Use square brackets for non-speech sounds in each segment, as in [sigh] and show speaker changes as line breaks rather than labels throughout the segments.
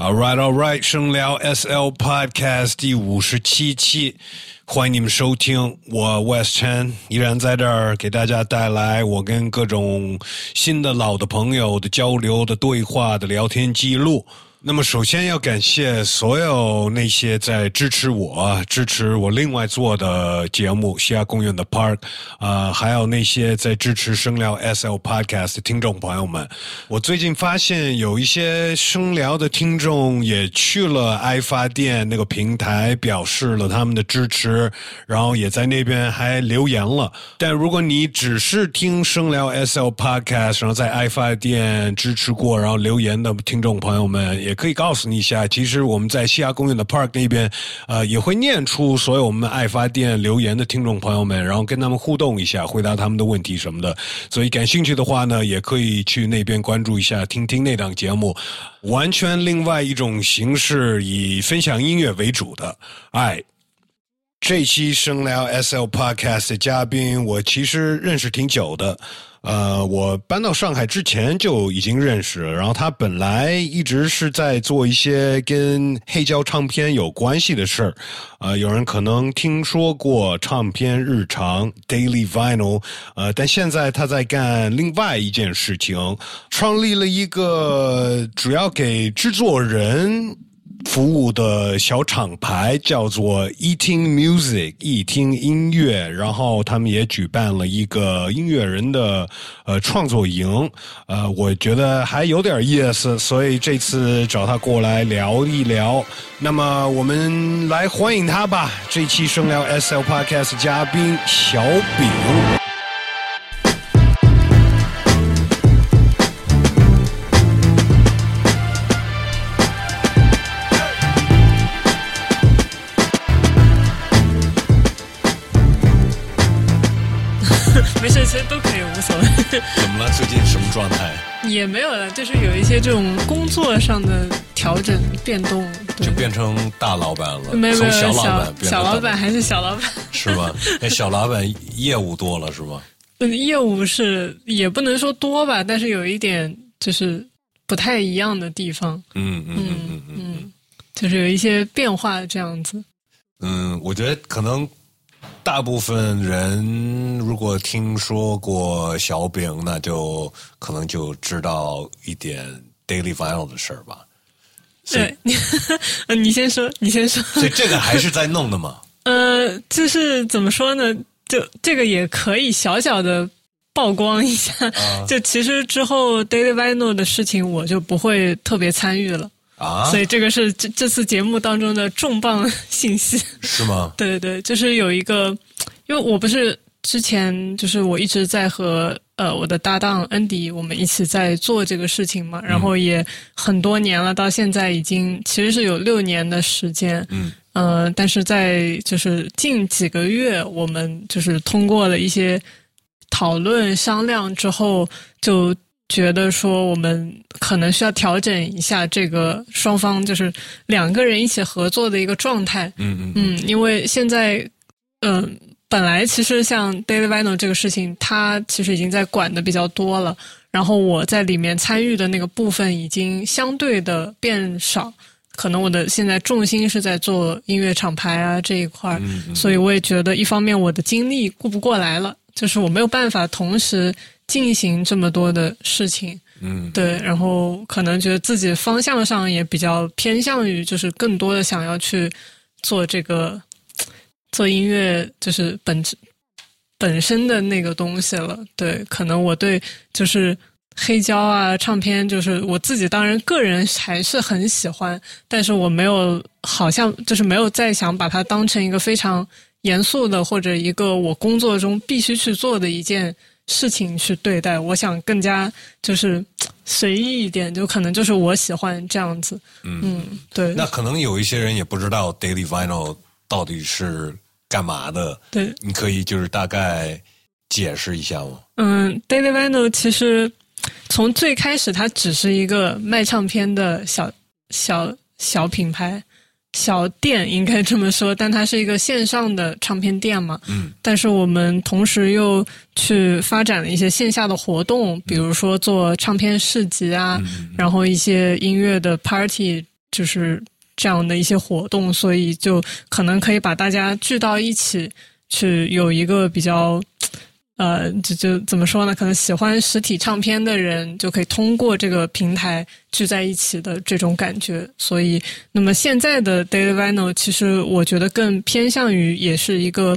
All right, all right，声聊 SL Podcast 第五十七期，欢迎你们收听。我 West Chen 依然在这儿给大家带来我跟各种新的、老的朋友的交流的对话的聊天记录。那么，首先要感谢所有那些在支持我、支持我另外做的节目《西亚公园的 Park》啊，还有那些在支持声聊 SL Podcast 的听众朋友们。我最近发现有一些声聊的听众也去了爱发电那个平台，表示了他们的支持，然后也在那边还留言了。但如果你只是听声聊 SL Podcast，然后在爱发电支持过，然后留言的听众朋友们，也可以告诉你一下，其实我们在西雅公园的 Park 那边，呃，也会念出所有我们爱发电留言的听众朋友们，然后跟他们互动一下，回答他们的问题什么的。所以感兴趣的话呢，也可以去那边关注一下，听听那档节目，完全另外一种形式，以分享音乐为主的。哎，这期声聊 SL Podcast 的嘉宾，我其实认识挺久的。呃，我搬到上海之前就已经认识了，然后他本来一直是在做一些跟黑胶唱片有关系的事儿。呃，有人可能听说过唱片日常 （Daily Vinyl），呃，但现在他在干另外一件事情，创立了一个主要给制作人。服务的小厂牌叫做 Eating Music，一听音乐，然后他们也举办了一个音乐人的呃创作营，呃，我觉得还有点意思，所以这次找他过来聊一聊。那么我们来欢迎他吧，这期声聊 SL Podcast 嘉宾小饼。
也没有了，就是有一些这种工作上的调整变动，
就变成大老板了。
没有没有，
小
老
板，
小老板还是小老板，[laughs]
是吧？那小老板业务多了是吧？
嗯，业务是也不能说多吧，但是有一点就是不太一样的地方。
嗯嗯嗯嗯嗯，
就是有一些变化这样子。
嗯，我觉得可能。大部分人如果听说过小饼，那就可能就知道一点 Daily Vinyl 的事儿吧。
对，[laughs] 你先说，[laughs] 你先说。
所以这个还是在弄的吗？[laughs]
呃，就是怎么说呢？就这个也可以小小的曝光一下。就其实之后 Daily Vinyl 的事情，我就不会特别参与了。
啊，
所以这个是这这次节目当中的重磅信息，
是吗？[laughs]
对对对，就是有一个，因为我不是之前就是我一直在和呃我的搭档恩迪我们一起在做这个事情嘛，然后也很多年了，到现在已经其实是有六年的时间，
嗯，
呃，但是在就是近几个月，我们就是通过了一些讨论商量之后就。觉得说我们可能需要调整一下这个双方就是两个人一起合作的一个状态。
嗯嗯
嗯，因为现在嗯本来其实像 Daily Vinyl 这个事情，他其实已经在管的比较多了，然后我在里面参与的那个部分已经相对的变少，可能我的现在重心是在做音乐厂牌啊这一块儿，所以我也觉得一方面我的精力顾不过来了，就是我没有办法同时。进行这么多的事情，
嗯，
对，然后可能觉得自己方向上也比较偏向于，就是更多的想要去做这个做音乐，就是本质本身的那个东西了。对，可能我对就是黑胶啊、唱片，就是我自己当然个人还是很喜欢，但是我没有好像就是没有再想把它当成一个非常严肃的或者一个我工作中必须去做的一件。事情去对待，我想更加就是随意一点，就可能就是我喜欢这样子。嗯，对。
那可能有一些人也不知道 Daily Vinyl 到底是干嘛的。
对，
你可以就是大概解释一下吗？
嗯，Daily Vinyl 其实从最开始它只是一个卖唱片的小小小品牌。小店应该这么说，但它是一个线上的唱片店嘛。
嗯。
但是我们同时又去发展了一些线下的活动，比如说做唱片市集啊，然后一些音乐的 party 就是这样的一些活动，所以就可能可以把大家聚到一起，去有一个比较。呃，就就怎么说呢？可能喜欢实体唱片的人就可以通过这个平台聚在一起的这种感觉。所以，那么现在的 Daily Vinyl，其实我觉得更偏向于也是一个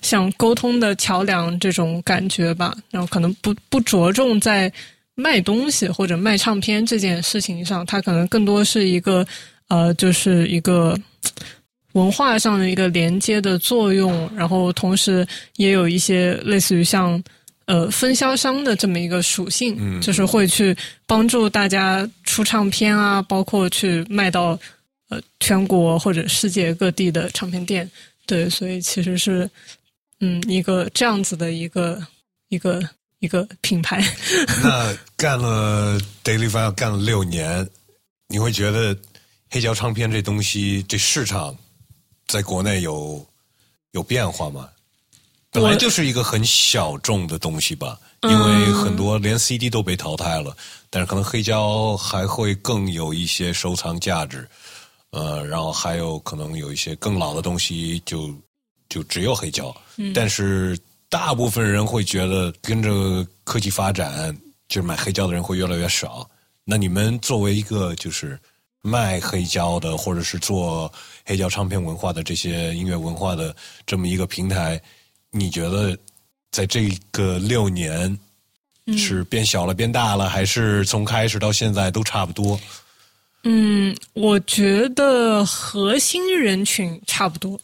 像沟通的桥梁这种感觉吧。然后可能不不着重在卖东西或者卖唱片这件事情上，它可能更多是一个呃，就是一个。文化上的一个连接的作用，然后同时也有一些类似于像呃分销商的这么一个属性，就是会去帮助大家出唱片啊，包括去卖到呃全国或者世界各地的唱片店。对，所以其实是嗯一个这样子的一个一个一个品牌。
那干了 Daily File 干了六年，你会觉得黑胶唱片这东西这市场？在国内有有变化吗？本来就是一个很小众的东西吧，因为很多连 CD 都被淘汰了，但是可能黑胶还会更有一些收藏价值，呃，然后还有可能有一些更老的东西就就只有黑胶，但是大部分人会觉得跟着科技发展，就是买黑胶的人会越来越少。那你们作为一个就是卖黑胶的，或者是做。黑胶唱片文化的这些音乐文化的这么一个平台，你觉得在这个六年是变小了、变大了，还是从开始到现在都差不多？
嗯，我觉得核心人群差不多，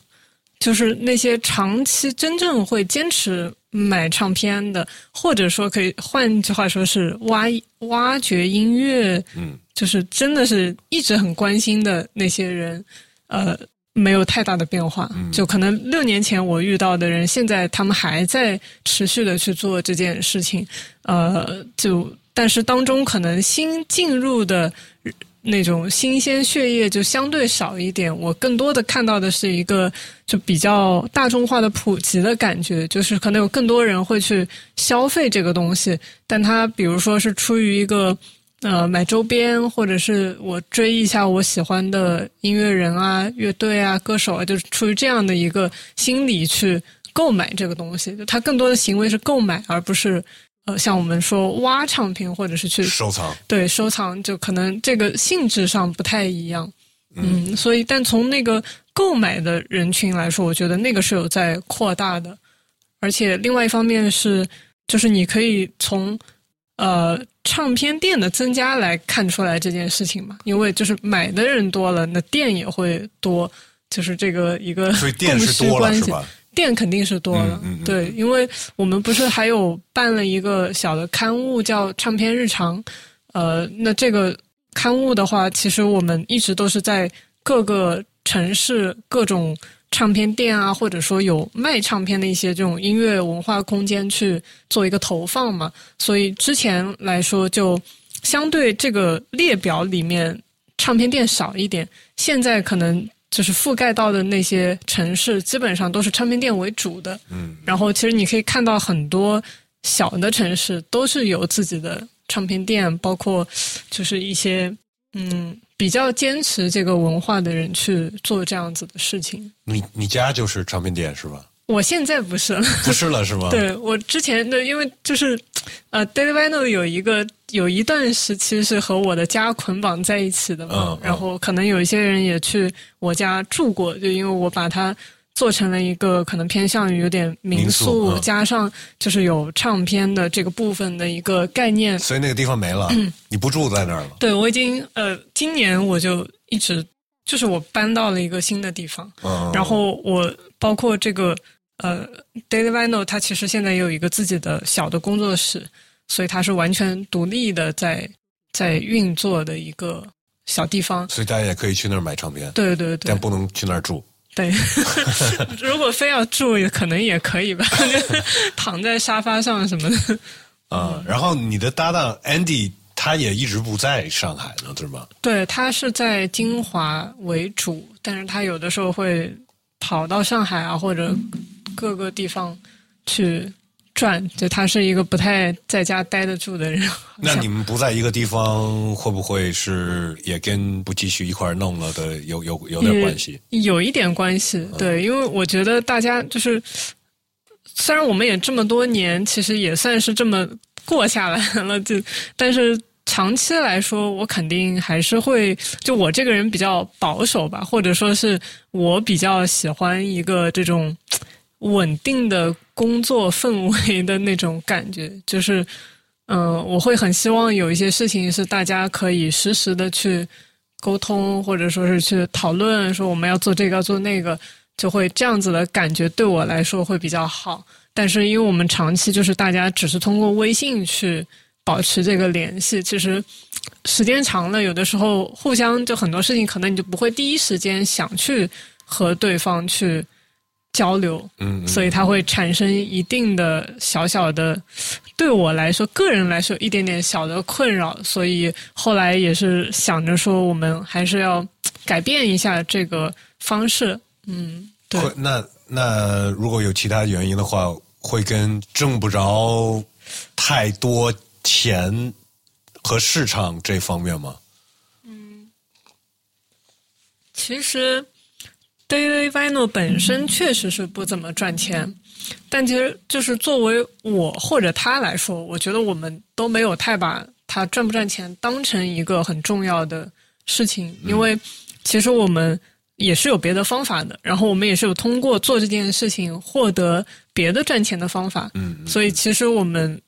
就是那些长期真正会坚持买唱片的，或者说可以换句话说是挖挖掘音乐，嗯，就是真的是一直很关心的那些人。呃，没有太大的变化，就可能六年前我遇到的人，现在他们还在持续的去做这件事情，呃，就但是当中可能新进入的那种新鲜血液就相对少一点，我更多的看到的是一个就比较大众化的普及的感觉，就是可能有更多人会去消费这个东西，但他比如说是出于一个。呃，买周边，或者是我追一下我喜欢的音乐人啊、乐队啊、歌手啊，就是出于这样的一个心理去购买这个东西。就他更多的行为是购买，而不是呃，像我们说挖唱片或者是去
收藏。
对，收藏就可能这个性质上不太一样。嗯，所以但从那个购买的人群来说，我觉得那个是有在扩大的，而且另外一方面是，就是你可以从。呃，唱片店的增加来看出来这件事情嘛，因为就是买的人多了，那店也会多，就是这个一个
供需关系。
店肯定是多了，对，因为我们不是还有办了一个小的刊物叫《唱片日常》，呃，那这个刊物的话，其实我们一直都是在各个城市各种。唱片店啊，或者说有卖唱片的一些这种音乐文化空间去做一个投放嘛，所以之前来说就相对这个列表里面唱片店少一点，现在可能就是覆盖到的那些城市基本上都是唱片店为主的，嗯，然后其实你可以看到很多小的城市都是有自己的唱片店，包括就是一些嗯。比较坚持这个文化的人去做这样子的事情。
你你家就是唱片店是吧？
我现在不是了，[laughs]
不是了是吗？[laughs]
对我之前的，因为就是，呃，Daily Vinyl 有一个有一段时期是和我的家捆绑在一起的嘛，然后可能有一些人也去我家住过，就因为我把它。做成了一个可能偏向于有点民宿，加上就是有唱片的这个部分的一个概念。
所以那个地方没了，你不住在那儿了。
对，我已经呃，今年我就一直就是我搬到了一个新的地方，嗯然后我包括这个呃，Daily Vinyl，它其实现在也有一个自己的小的工作室，所以它是完全独立的在在运作的一个小地方。
所以大家也可以去那儿买唱片，
对对对，
但不能去那儿住。
对，[laughs] 如果非要住，可能也可以吧，躺在沙发上什么的。
啊，然后你的搭档 Andy 他也一直不在上海呢，对吗？
对他是在金华为主，但是他有的时候会跑到上海啊，或者各个地方去转，就他是一个不太在家待得住的人。[laughs]
那你们不在一个地方，会不会是也跟不继续一块弄了的有有有点关系？
有一点关系，对，因为我觉得大家就是，虽然我们也这么多年，其实也算是这么过下来了，就但是。长期来说，我肯定还是会，就我这个人比较保守吧，或者说是我比较喜欢一个这种稳定的工作氛围的那种感觉，[laughs] 就是，嗯，我会很希望有一些事情是大家可以实时的去沟通，或者说是去讨论，说我们要做这个做那个，就会这样子的感觉对我来说会比较好。但是因为我们长期就是大家只是通过微信去。保持这个联系，其实时间长了，有的时候互相就很多事情，可能你就不会第一时间想去和对方去交流，
嗯，
所以它会产生一定的小小的，对我来说，个人来说一点点小的困扰，所以后来也是想着说，我们还是要改变一下这个方式，嗯，对。
那那如果有其他原因的话，会跟挣不着太多。钱和市场这方面吗？
嗯，其实 Daily Vinyl 本身确实是不怎么赚钱，但其实就是作为我或者他来说，我觉得我们都没有太把它赚不赚钱当成一个很重要的事情，因为其实我们也是有别的方法的，然后我们也是有通过做这件事情获得别的赚钱的方法，
嗯，
所以其实我们。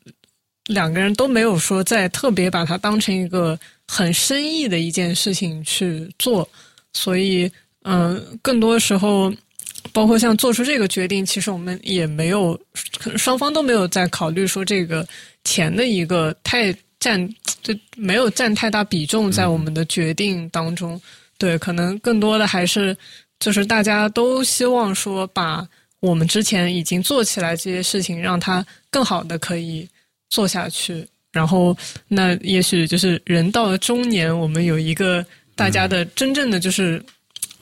两个人都没有说在特别把它当成一个很生意的一件事情去做，所以嗯，更多时候，包括像做出这个决定，其实我们也没有，可能双方都没有在考虑说这个钱的一个太占，就没有占太大比重在我们的决定当中。对，可能更多的还是就是大家都希望说把我们之前已经做起来这些事情，让它更好的可以。做下去，然后那也许就是人到了中年，我们有一个大家的真正的就是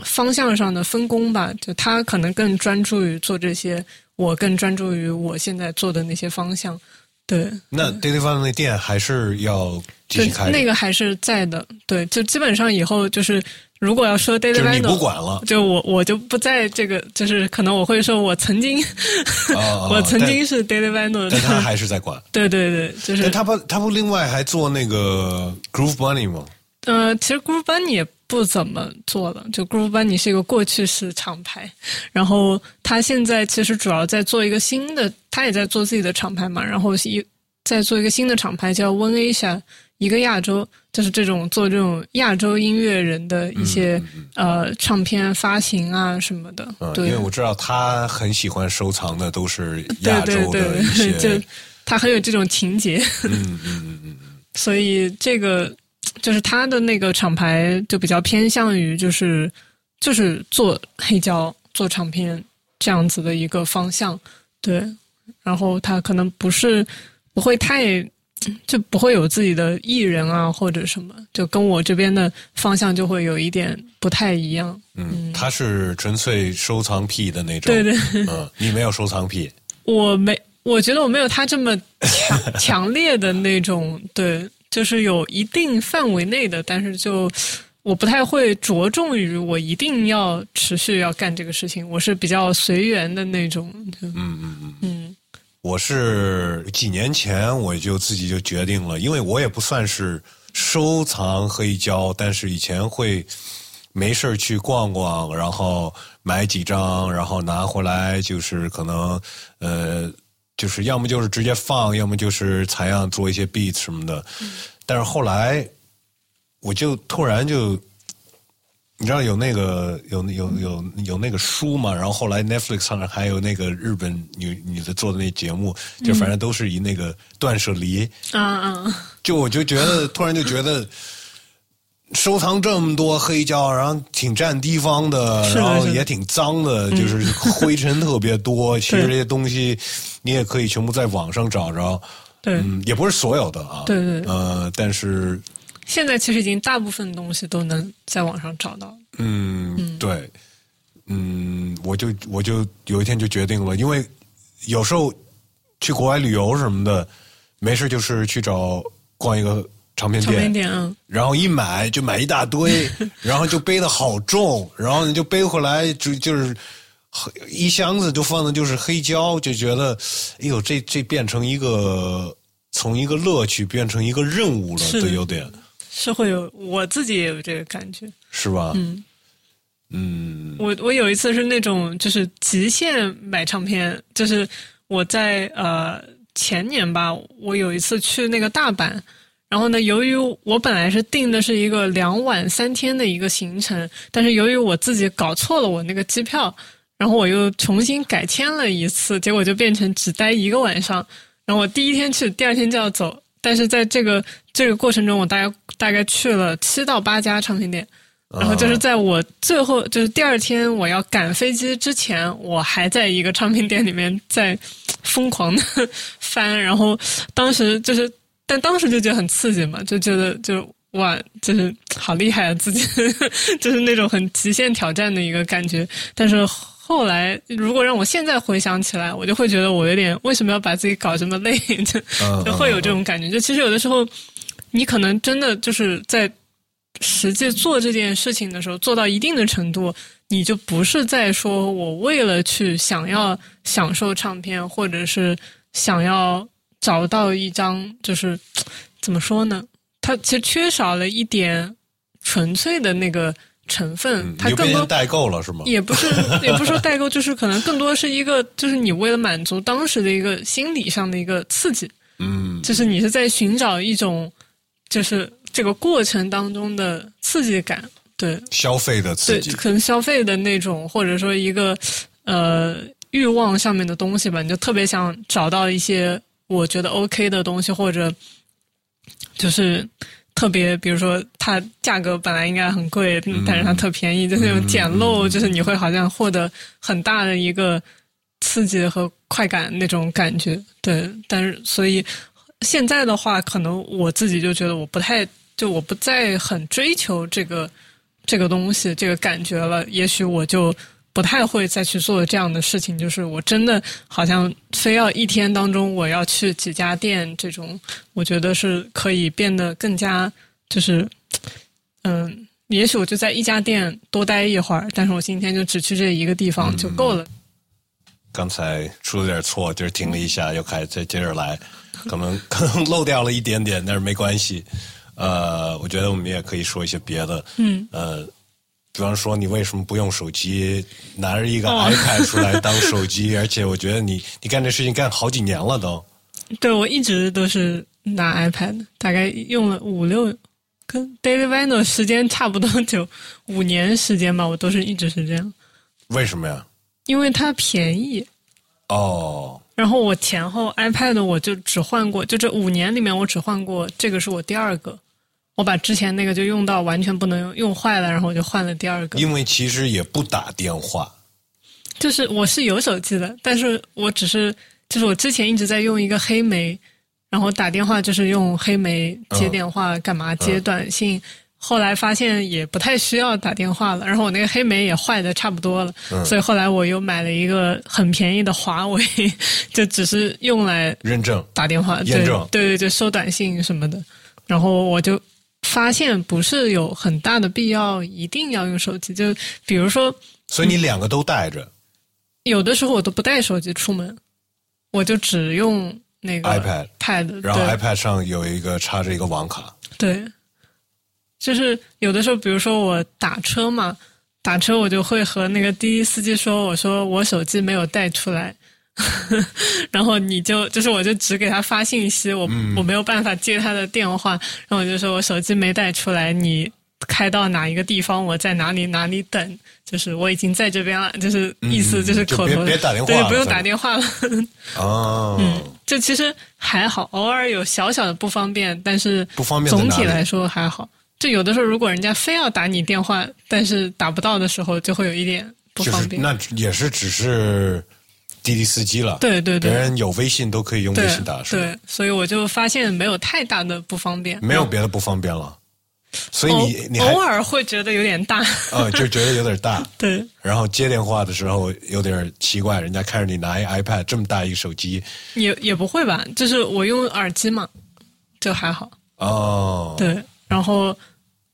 方向上的分工吧。就他可能更专注于做这些，我更专注于我现在做的那些方向。对，
那 Daily Fun 那店还是要继续开，
那个还是在的。对，就基本上以后就是。如果要说 Daily
就你不管了，
就我我就不在这个，就是可能我会说，我曾经，[laughs] 我曾经是 Daily Vinyl，
但他还是在管。[laughs]
对对对，就是。
他不，他不，另外还做那个 Groove Bunny 吗？
呃，其实 Groove Bunny 也不怎么做了，就 Groove Bunny 是一个过去式厂牌，然后他现在其实主要在做一个新的，他也在做自己的厂牌嘛，然后一在做一个新的厂牌叫 One Asia。一个亚洲，就是这种做这种亚洲音乐人的一些呃唱片发行啊什么的。
嗯，因为我知道他很喜欢收藏的都是亚洲
的
一些，[laughs]
就他很有这种情节。
嗯嗯嗯嗯。[laughs]
所以这个就是他的那个厂牌就比较偏向于就是就是做黑胶做唱片这样子的一个方向。对，然后他可能不是不会太。就不会有自己的艺人啊，或者什么，就跟我这边的方向就会有一点不太一样。
嗯，他是纯粹收藏癖的那种。
对对，
嗯，你没有收藏癖。[laughs]
我没，我觉得我没有他这么强 [laughs] 强烈的那种。对，就是有一定范围内的，但是就我不太会着重于我一定要持续要干这个事情。我是比较随缘的那种。
嗯嗯嗯嗯。我是几年前我就自己就决定了，因为我也不算是收藏黑胶，但是以前会没事去逛逛，然后买几张，然后拿回来就是可能呃，就是要么就是直接放，要么就是采样做一些 beat 什么的。但是后来我就突然就。你知道有那个有有有有那个书嘛？然后后来 Netflix 上还有那个日本女女的做的那节目，就反正都是以那个断舍离。
啊啊！
就我就觉得突然就觉得收藏这么多黑胶，然后挺占地方的，然后也挺脏的，就是 [laughs] [laughs] 灰尘特别多。其实这些东西你也可以全部在网上找着。
对，
也不是所有的啊。
对对。
呃，但是。
现在其实已经大部分东西都能在网上找到。
嗯，对，嗯，我就我就有一天就决定了，因为有时候去国外旅游什么的，没事就是去找逛一个唱片
唱片
店，然后一买就买一大堆，[laughs] 然后就背的好重，然后你就背回来就就是一箱子就放的就是黑胶，就觉得哎呦这这变成一个从一个乐趣变成一个任务了，
是的
都有点。
是会有，我自己也有这个感觉。
是吧？
嗯。
嗯。
我我有一次是那种就是极限买唱片，就是我在呃前年吧，我有一次去那个大阪，然后呢，由于我本来是定的是一个两晚三天的一个行程，但是由于我自己搞错了我那个机票，然后我又重新改签了一次，结果就变成只待一个晚上。然后我第一天去，第二天就要走，但是在这个这个过程中，我大概大概去了七到八家唱片店。然后就是在我最后就是第二天我要赶飞机之前，我还在一个唱片店里面在疯狂的 [laughs] 翻，然后当时就是，但当时就觉得很刺激嘛，就觉得就哇，就是好厉害啊，自己 [laughs] 就是那种很极限挑战的一个感觉。但是后来如果让我现在回想起来，我就会觉得我有点为什么要把自己搞这么累，[laughs] 就
嗯
就会有这种感觉。就其实有的时候，你可能真的就是在实际做这件事情的时候，做到一定的程度，你就不是在说我为了去想要享受唱片，或者是想要找到一张，就是怎么说呢？它其实缺少了一点纯粹的那个成分，
嗯
它更多
代购了是吗？
也不是，也不是说代购，就是可能更多是一个，就是你为了满足当时的一个心理上的一个刺激，
嗯
就是你是在寻找一种，就是这个过程当中的刺激感，对
消费的刺
对，
激，
可能消费的那种，或者说一个呃欲望上面的东西吧，你就特别想找到一些我觉得 OK 的东西，或者就是特别，比如说它价格本来应该很贵，嗯但是它特便宜，就是那种捡漏，就是你会好像获得很大的一个刺激和快感那种感觉。对，但是所以现在的话，可能我自己就觉得我不太，就我不再很追求这个这个东西，这个感觉了。也许我就不太会再去做这样的事情，就是我真的好像非要一天当中我要去几家店这种，我觉得是可以变得更加就是，嗯，也许我就在一家店多待一会儿，但是我今天就只去这一个地方就够了。
刚才出了点错，就是停了一下，又开始再接着来，可能 [laughs] 可能漏掉了一点点，但是没关系。呃，我觉得我们也可以说一些别的，
嗯，
呃，比方说你为什么不用手机，拿着一个
哦
iPad 出来当手机？[laughs] 而且我觉得你你干这事情干好几年了都。
对我一直都是拿 iPad，大概用了五六，跟 Daily Vinyl 时间差不多，久五年时间吧，我都是一直是这样，
为什么呀？
因为它便宜。
哦，
然后我前后 iPad 我就只换过，就这五年里面我只换过这个是我第二个，我把之前那个就用到完全不能用，用坏了，然后我就换了第二个。
因为其实也不打电话。
就是我是有手机的，但是我只是就是我之前一直在用一个黑莓，然后打电话就是用黑莓接电话干嘛接短信，后来发现也不太需要打电话了，然后我那个黑莓也坏的差不多了，所以后来我又买了一个很便宜的华为，[laughs] 就只是用来
认证
打电话，对
验证
对对，就收短信什么的，然后我就。发现不是有很大的必要一定要用手机，就比如说
所以你两个都带着
有的时候我都不带手机出门，我就只用那个
iPad
pad，
然后 iPad 上有一个插着一个网卡。
对，就是有的时候，比如说我打车嘛，打车我就会和那个滴滴司机说，我说我手机没有带出来。[laughs] 然后你就就是我就只给他发信息，我、我没有办法接他的电话，然后我就说我手机没带出来，你开到哪一个地方，我在哪里哪里等，就是我已经在这边了，就是意思就是口头的，
别打电话
对，不用打电话了。
哦，[laughs]
这其实还好，偶尔有小小的不方便，但是总体来说还好。就有的时候，如果人家非要打你电话，但是打不到的时候，就会有一点不
就是
方便。
那也是只是滴滴司机了。
对对对
别人有微信都可以用微信打？
对，所以我就发现没有太大的不方便。
没有别的不方便了。所以你你还
偶尔会觉得有点大，
呃就觉得有点大，[laughs]
对，
然后接电话的时候有点奇怪，人家看着你拿一 iPad 这么大一个手机，
也也不会吧，就是我用耳机嘛，就还好。
哦，
对，然后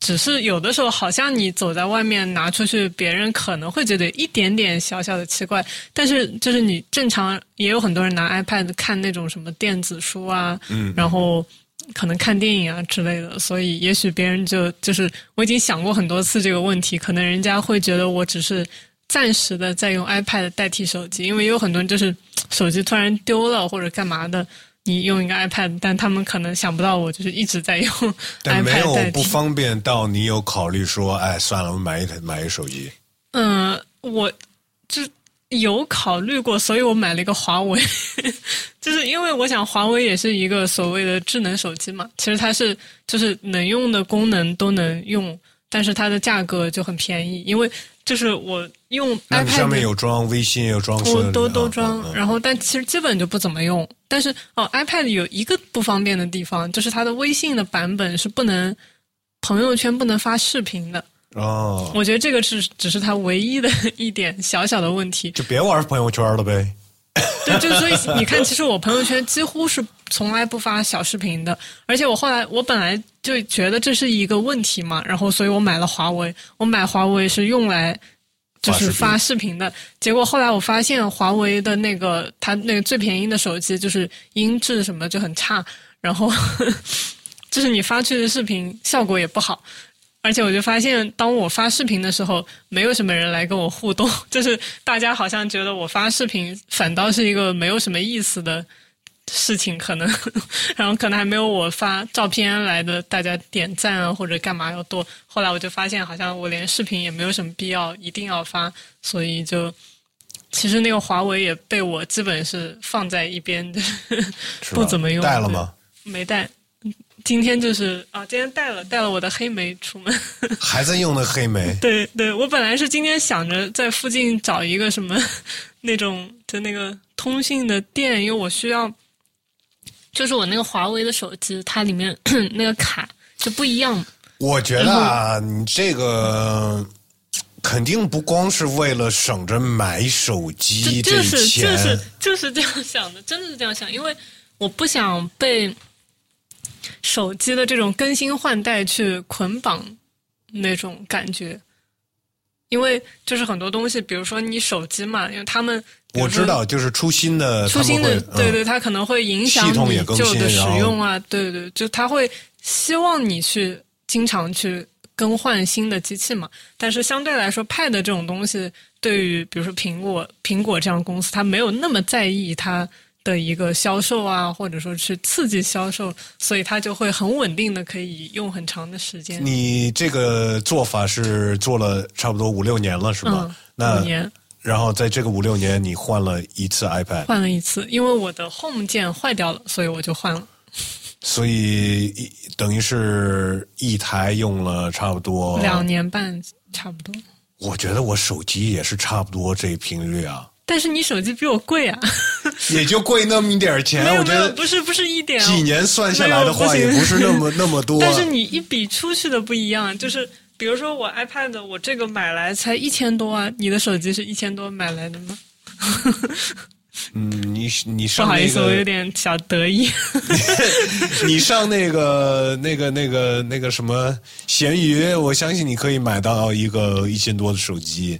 只是有的时候，好像你走在外面拿出去，别人可能会觉得一点点小小的奇怪，但是就是你正常也有很多人拿 iPad 看那种什么电子书啊，
嗯，
然后可能看电影啊之类的，所以也许别人就就是我已经想过很多次这个问题，可能人家会觉得我只是暂时的在用 iPad 代替手机，因为有很多人就是手机突然丢了或者干嘛的。你用一个 iPad，但他们可能想不到我就是一直在用 [laughs]
但没
iPad
有。不方便到你有考虑说，哎，算了，我买一台买一手机。
嗯，我就有考虑过，所以我买了一个华为，[laughs] 就是因为我想华为也是一个所谓的智能手机嘛，其实它是就是能用的功能都能用，但是它的价格就很便宜，因为就是我用 iPad
上面有装微信，有装
都都
啊
装，然后但其实基本就不怎么用。但是哦，iPad 有一个不方便的地方，就是它的微信的版本是不能朋友圈不能发视频的。
哦，
我觉得这个是只是它唯一的一点小小的问题。
就别玩朋友圈了呗。[coughs]
对，就所以你看，其实我朋友圈几乎是从来不发小视频的，而且我后来我本来就觉得这是一个问题嘛，然后所以我买了华为。我买华为是用来就是发视频的，结果后来我发现华为的那个它那个最便宜的手机就是音质什么就很差，然后 [laughs] 就是你发出去的视频效果也不好。而且我就发现，当我发视频的时候，没有什么人来跟我互动，[laughs] 就是大家好像觉得我发视频反倒是一个没有什么意思的事情，可能，[laughs] 然后可能还没有我发照片来的大家点赞啊或者干嘛要多。后来我就发现，好像我连视频也没有什么必要一定要发，所以就其实那个华为也被我基本是放在一边，[laughs]
的
不怎么用。
带了吗？
没带。今天就是啊，今天带了带了我的黑莓出门。[laughs] [laughs]
还在用那黑莓？
对对，我本来是今天想着在附近找一个什么那种就那个通信的店，因为我需要，就是我那个华为的手机，它里面 [coughs] 那个卡就不一样。
我觉得啊，你这个肯定不光是为了省着买手机
就就是，就是就是这样想的，真的是这样想，因为我不想被手机的这种更新换代去捆绑那种感觉。因为就是很多东西，比如说你手机嘛，因为他们
我知道，就是出新的，
出新的对对，它可能会影响你
系统也更
旧的使用啊，对对，就他会希望你去经常去更换新的机器嘛。但是相对来说，Pad 这种东西，对于比如说苹果、苹果这样的公司，它没有那么在意它的一个销售啊，或者说去刺激销售，所以它就会很稳定的可以用很长的时间。
你这个做法是做了差不多五六年了，是吗？
嗯，
那
五年
然后在这个五六年，你换了一次 iPad，
换了一次，因为我的 Home 键坏掉了，所以我就换了。
所以等于是一台用了差不多
两年半差不多。
我觉得我手机也是差不多这频率啊，
但是你手机比我贵啊！[laughs]
也就贵那么一点钱。
没有没有，
我觉得
不是不是一点哦，
几年算下来的话，
不
也不是那么那么多。
但是你一笔出去的不一样，就是比如说我 iPad，我这个买来才一千多啊，你的手机是一千多买来的吗？[laughs]
嗯，你你
不
上那 [laughs]
好意思，我有，点小得意。
你上那个那个那个那个什么闲鱼，我相信你可以买到一个一千多的手机。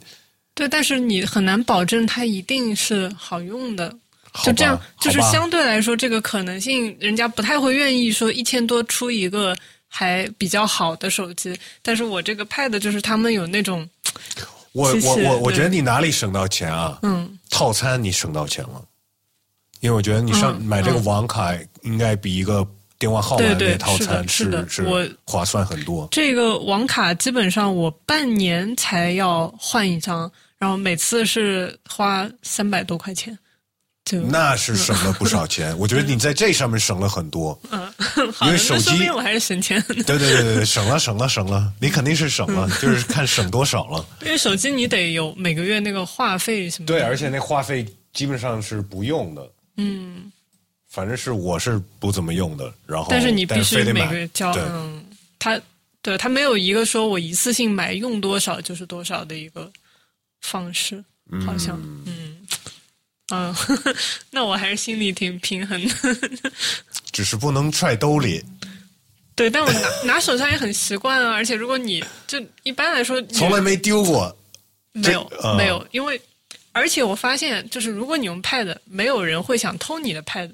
对，但是你很难保证它一定是好用的。就这样，就是相对来说，这个可能性，人家不太会愿意说一千多出一个还比较好的手机。但是我这个 Pad 就是他们有那种，
我我我我觉得你哪里省到钱啊？
嗯，
套餐你省到钱了，因为我觉得你上、
嗯
买这个
嗯
网卡应该比一个电话号码
对对
那套餐
是的
是
我
划算很多。
这个网卡基本上我半年才要换一张，然后每次是花三百多块钱。就
那是省了不少钱，[laughs] 我觉得你在这上面省了很多。
嗯，好，
因为手机
我还是省钱。
对对对对对，省了省了省了，你肯定是省了，就是看省多少了。
因为手机你得有每个月那个话费什么的。
对，而且那话费基本上是不用的，
嗯，
反正是我是不怎么用的。然后，
但是你必须
得
每个月交。
对，
嗯，它对，他没有一个说我一次性买用多少就是多少的一个方式，好像，嗯，嗯，[laughs] 那我还是心里挺平衡的。[laughs]
只是不能揣兜里。
对，但我拿 [laughs] 拿手上也很习惯啊，而且如果你就一般来说，
从来没丢过，
没有没有，因为而且我发现，就是如果你用 Pad，没有人会想偷你的 Pad。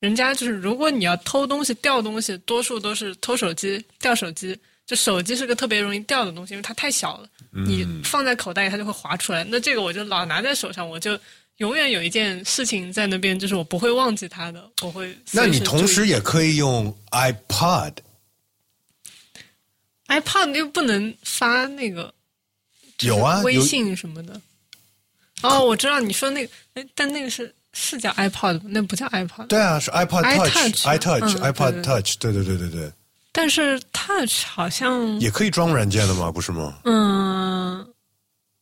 人家就是，如果你要偷东西、掉东西，多数都是偷手机、掉手机。就手机是个特别容易掉的东西，因为它太小了，你放在口袋里它就会滑出来。那这个我就老拿在手上，我就永远有一件事情在那边，就是我不会忘记它的，我会。
那你同时也可以用
iPad，iPad 又不能发那个
有啊，
微信什么的。哦，我知道你说那个，哎，但那个是。是叫 iPod，那不叫 iPod。
对啊，是 iPod Touch，iTouch，iPod Touch，对对对对对。
但是 Touch 好像
也可以装软件的吗？不是吗？
嗯，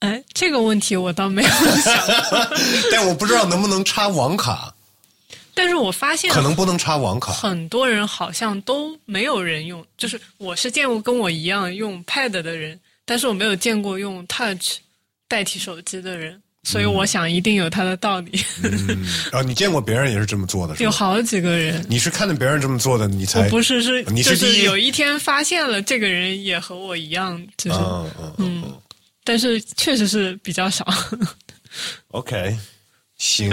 哎，这个问题我倒没有想。[laughs]
但我不知道能不能插网卡。
但是我发现
可能不能插网卡。
很多人好像都没有人用，就是我是见过跟我一样用 Pad 的人，但是我没有见过用 Touch 代替手机的人。所以我想一定有它的道理。
啊，你见过别人也是这么做的？
有好几个人。
你是看着别人这么做的，你才
不是是？
你是。
有一天发现了这个人也和我一样，就是嗯，但是确实是比较少。[laughs]
OK，行。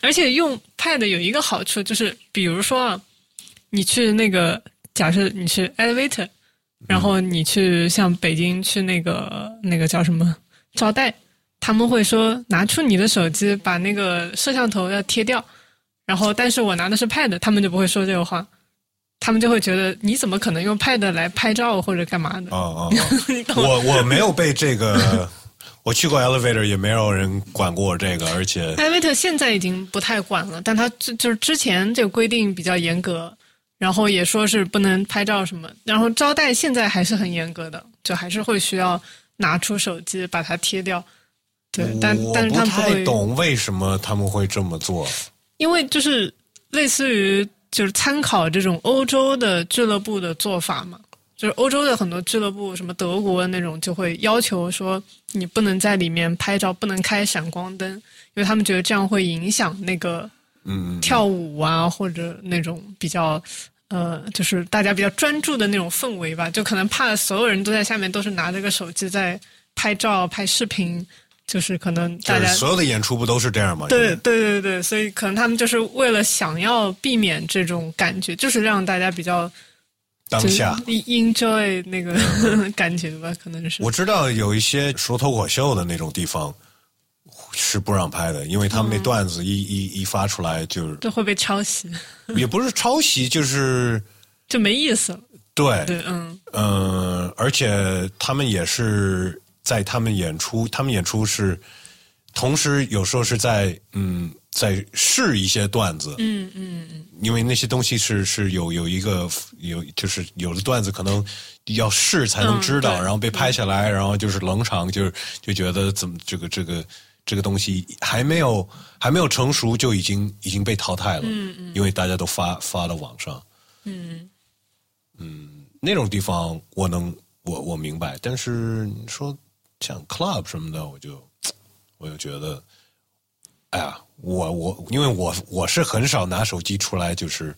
而且用 Pad 有一个好处就是，比如说啊，你去那个假设你去 Elevator，然后你去像北京去那个那个叫什么招待。他们会说拿出你的手机，把那个摄像头要贴掉，然后但是我拿的是 Pad，他们就不会说这个话，他们就会觉得你怎么可能用 Pad 来拍照或者干嘛的？
哦哦，[laughs] 我我没有被这个，[laughs] 我去过 Elevator 也没有人管过我这个，而且
Elevator 现在已经不太管了，但他就是之前这个规定比较严格，然后也说是不能拍照什么，然后招待现在还是很严格的，就还是会需要拿出手机把它贴掉。对，但但是他们不
太懂为什么他们会这么做。
因为就是类似于就是参考这种欧洲的俱乐部的做法嘛，就是欧洲的很多俱乐部，什么德国那种就会要求说你不能在里面拍照，不能开闪光灯，因为他们觉得这样会影响那个
嗯
跳舞啊或者那种比较呃就是大家比较专注的那种氛围吧，就可能怕所有人都在下面都是拿着个手机在拍照拍视频。就是可能大家
所有的演出不都是这样吗？
对对对对，所以可能他们就是为了想要避免这种感觉，就是让大家比较
当下
enjoy 那个 [laughs] 感觉吧，可能是。
我知道有一些说脱口秀的那种地方是不让拍的，因为他们那段子一一一发出来就是
都会被抄袭，
也不是抄袭，就是 [laughs]
就没意思了。
对
对嗯
嗯，而且他们也是。在他们演出，他们演出是同时有时候是在嗯在试一些段子，
嗯嗯嗯，
因为那些东西是是有有一个有就是有的段子可能要试才能知道，然后被拍下来，然后就是冷场，就是就觉得怎么这个这个这个东西还没有还没有成熟就已经已经被淘汰了，
嗯嗯，
因为大家都发发到网上，
嗯。
嗯，那种地方我能我我明白，但是你说。像 club 什么的，我就 [tsk] 我就觉得，哎呀，我我因为我我是很少拿手机出来，就是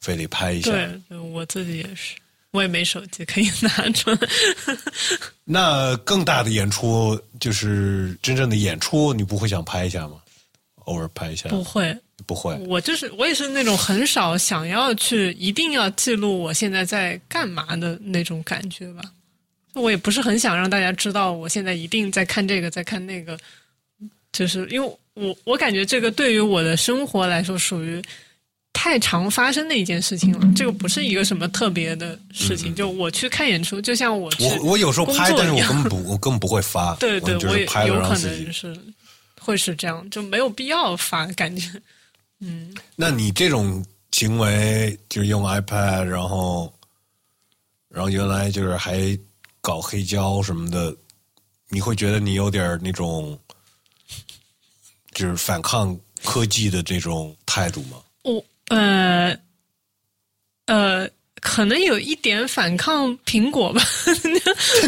非得拍一下。
对，我自己也是，我也没手机可以拿出来。[laughs]
那更大的演出，就是真正的演出，你不会想拍一下吗？偶尔拍一下？
不会，
不会。
我就是我也是那种很少想要去一定要记录我现在在干嘛的那种感觉吧。我也不是很想让大家知道，我现在一定在看这个，在看那个，就是因为我我感觉这个对于我的生活来说属于太常发生的一件事情了。这个不是一个什么特别的事情。就我去看演出，就像我
我我有时候拍，但是我根本不我根本不会发。[laughs]
对对，我也有可能
是
会是这样，就没有必要发，感觉嗯。
那你这种行为就是用 iPad，然后然后原来就是还。搞黑胶什么的，你会觉得你有点那种，就是反抗科技的这种态度吗？
我呃呃，可能有一点反抗苹果吧。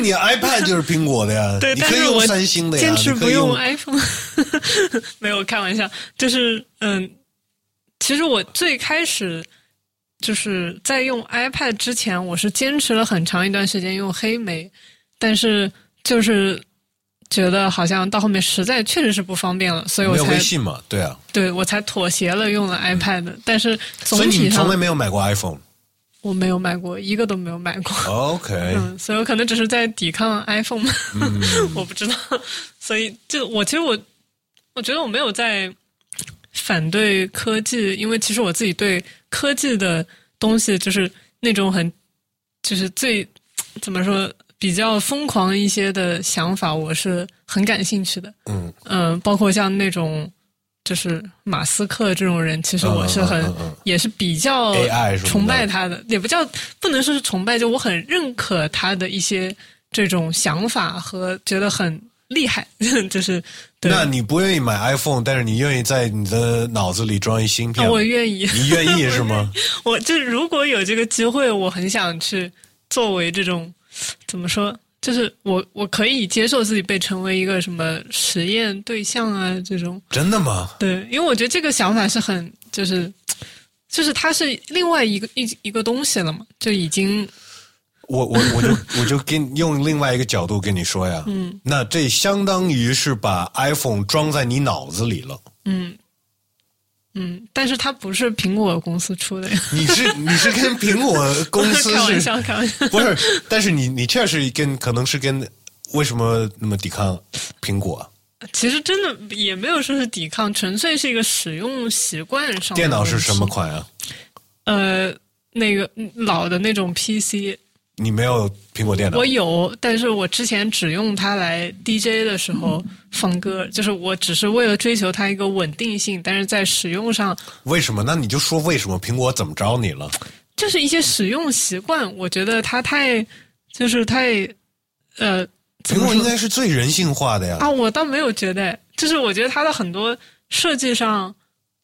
你 iPad 就是苹果的呀，[laughs]
对，
你可以用三星的呀，
坚持不
用
iPhone。[laughs] 没有开玩笑，就是嗯，其实我最开始就是在用 iPad 之前，我是坚持了很长一段时间用黑莓，但是就是觉得好像到后面实在确实是不方便了，所以我
没有
才
微信嘛，对啊，
对我才妥协了用了 iPad。但是总
所以你
体上
从来没有买过 iPhone。
我没有买过，一个都没有买过。
OK，
嗯，所以我可能只是在抵抗 iPhone，、
嗯 [laughs]
我不知道。所以就我其实我我觉得我没有在反对科技，因为其实我自己对科技的东西就是那种很就是最怎么说比较疯狂一些的想法，我是很感兴趣的。
嗯，
嗯，包括像那种就是马斯克这种人，其实我是很、
嗯嗯嗯嗯
也是比较崇拜他的，也不叫不能说是崇拜，就我很认可他的一些这种想法和觉得很厉害，[laughs] 就是对。
那你不愿意买 iPhone，但是你愿意在你的脑子里装一芯片？
我愿意，
你愿意是吗？[laughs]
我就如果有这个机会，我很想去作为这种怎么说，就是我我可以接受自己被成为一个什么实验对象啊这种。
真的吗？
对，因为我觉得这个想法是很就是就是它是另外一个一一个东西了嘛，就已经
我我我就我就跟用另外一个角度跟你说呀，嗯，那这相当于是把 iPhone 装在你脑子里了。
嗯嗯，但是它不是苹果公司出的呀。[laughs]
你是你是跟苹果公司
开玩笑，开玩笑。
不是？但是你你确实跟可能是跟为什么那么抵抗苹果？
其实真的也没有说是抵抗，纯粹是一个使用习惯上
电脑是什么？款啊？
呃，那个嗯老的那种 PC，
你没有苹果电脑
我？有，但是我之前只用它来 DJ 的时候放歌，就是我只是为了追求它一个稳定性，但是在使用上
为什么？那你就说为什么苹果怎么着你了？
就是一些使用习惯，我觉得它太就是太呃，
苹果应该是最人性化的呀。
啊，我倒没有觉得，就是我觉得它的很多设计上，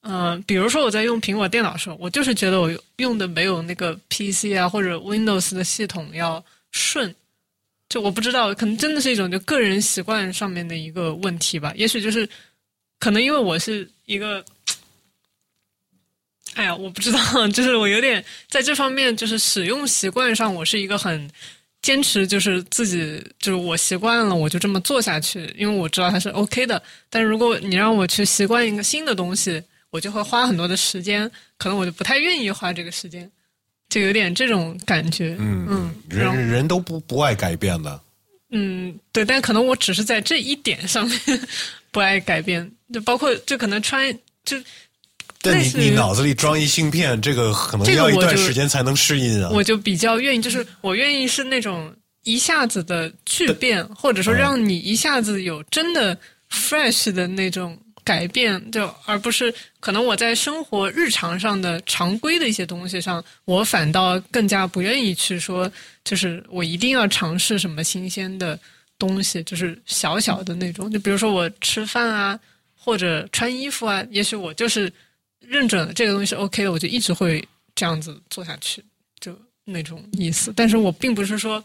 嗯、比如说我在用苹果电脑的时候，我就是觉得我用的没有那个 PC 啊或者 Windows 的系统要顺。就我不知道，可能真的是一种就个人习惯上面的一个问题吧。也许就是，可能因为我是一个，哎呀，我不知道，就是我有点在这方面，就是使用习惯上，我是一个很坚持，就是自己就是我习惯了，我就这么做下去，因为我知道它是 OK 的。但如果你让我去习惯一个新的东西，我就会花很多的时间，可能我就不太愿意花这个时间，就有点这种感觉。
嗯
嗯，
人人都不不爱改变的。
嗯，对，但可能我只是在这一点上面 [laughs] 不爱改变，就包括就可能穿就
但你
类似于
你脑子里装一芯片，这个可能
这个
要一段
我
时间才能适应啊。
我就比较愿意，就是我愿意是那种一下子的巨变，或者说让你一下子有真的 fresh 的那种改变，就而不是可能我在生活日常上的常规的一些东西上，我反倒更加不愿意去说，就是我一定要尝试什么新鲜的东西，就是小小的那种，就比如说我吃饭啊，或者穿衣服啊，也许我就是认准了这个东西是 OK 的，我就一直会这样子做下去。就那种意思。但是我并不是说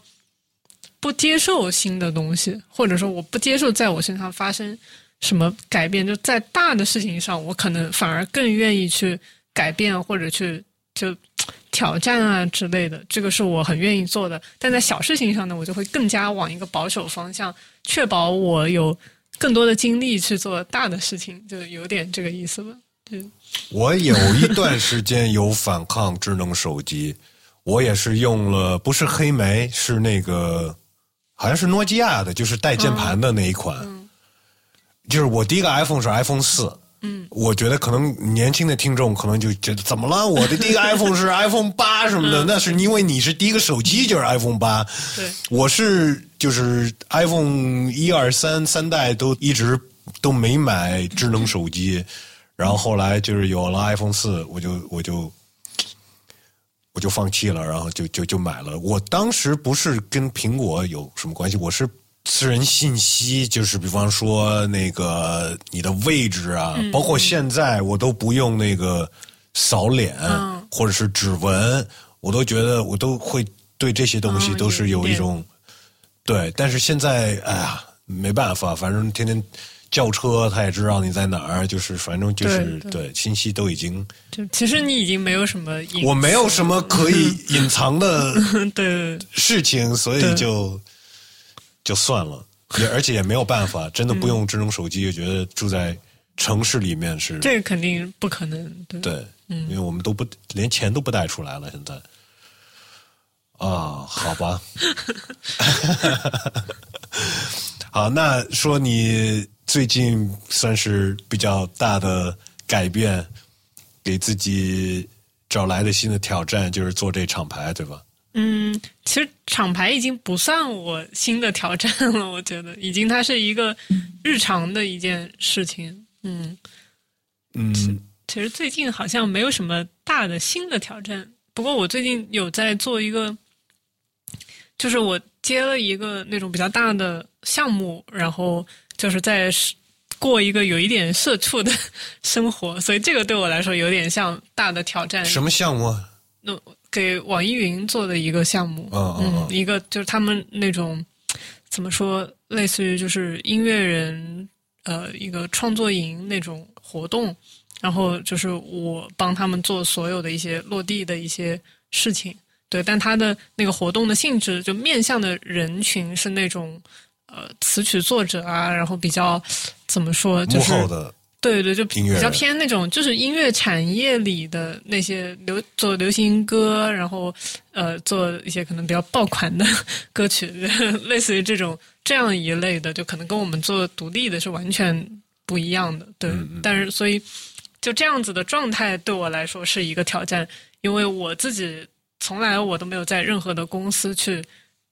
不接受新的东西，或者说我不接受在我身上发生什么改变。就在大的事情上，我可能反而更愿意去改变或者去就挑战啊之类的，这个是我很愿意做的。但在小事情上呢，我就会更加往一个保守方向，确保我有更多的精力去做大的事情，就有点这个意思吧。对
我有一段时间有反抗智能手机，我也是用了，不是黑莓，是那个好像是诺基亚的，就是带键盘的那一款。就是我第一个 iPhone 是 iPhone 四。嗯，我觉得可能年轻的听众可能就觉得怎么了？我的第一个 [laughs] iPhone 是 iPhone 八什么的，那是因为你是第一个手机就是 iPhone 八。
对，
我是就是 iPhone 一二三三代都一直都没买智能手机，然后后来就是有了 iPhone 四，我就我就我就放弃了，然后就就就买了。我当时不是跟苹果有什么关系，我是私人信息，就是比方说那个你的位置啊，包括现在我都不用那个扫脸、或者是指纹。我都觉得我都会对这些东西
嗯
都是
有一
种、对，但是现在哎呀没办法，反正天天叫车，他也知道你在哪儿，就是反正就是
对对
信息都已经，
就其实你已经没有什么隐，
我没有什么可以 [laughs] 隐藏的事情，所以就就算了，也而且也没有办法，真的不用智能手机，也觉得住在城市里面是
这个肯定不可能，对。
对，因为我们都不连钱都不带出来了，现在。啊，好吧，[laughs] 好，那说你最近算是比较大的改变，给自己找来的新的挑战，就是做这厂牌，对吧？
嗯，其实厂牌已经不算我新的挑战了，我觉得已经它是一个日常的一件事情。嗯，
嗯，
其实最近好像没有什么大的新的挑战，不过我最近有在做一个，就是我接了一个那种比较大的项目，然后就是在过一个有一点社畜的 [laughs] 生活，所以这个对我来说有点像大的挑战。
什么项目啊？
那给网易云做的一个项目，
嗯嗯嗯。
一个就是他们那种怎么说，类似于就是音乐人呃一个创作营那种活动，然后就是我帮他们做所有的一些落地的一些事情，对，但他的那个活动的性质就面向的人群是那种呃词曲作者啊，然后比较怎么说，就
幕
是
后的
对对，就比较偏那种，就是音乐产业里的那些流做流行歌，然后呃做一些可能比较爆款的歌曲，[laughs] 类似于这种这样一类的，就可能跟我们做独立的是完全不一样的。对，
嗯嗯
但是所以就这样子的状态对我来说是一个挑战，因为我自己从来我都没有在任何的公司去，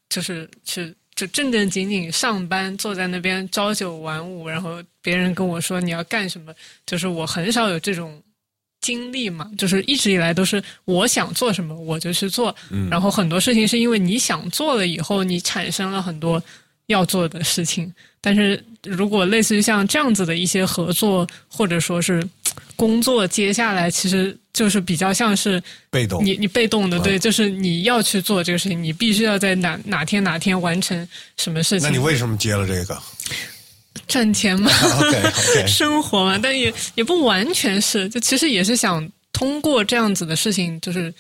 就是去就正正经经上班，坐在那边朝九晚五，然后别人跟我说你要干什么，就是我很少有这种经历嘛，就是一直以来都是我想做什么我就去做，
嗯。
然后很多事情是因为你想做了以后，你产生了很多要做的事情，但是如果类似于像这样子的一些合作或者说是工作，接下来其实就是比较像是
被动，
你你被动的，
嗯
对，就是你要去做这个事情，你必须要在哪哪天哪天完成什么事情。
那你为什么接了这个？
赚钱嘛 [laughs] [laughs] 生活嘛，但也也不完全是，就其实也是想通过这样子的事情，就是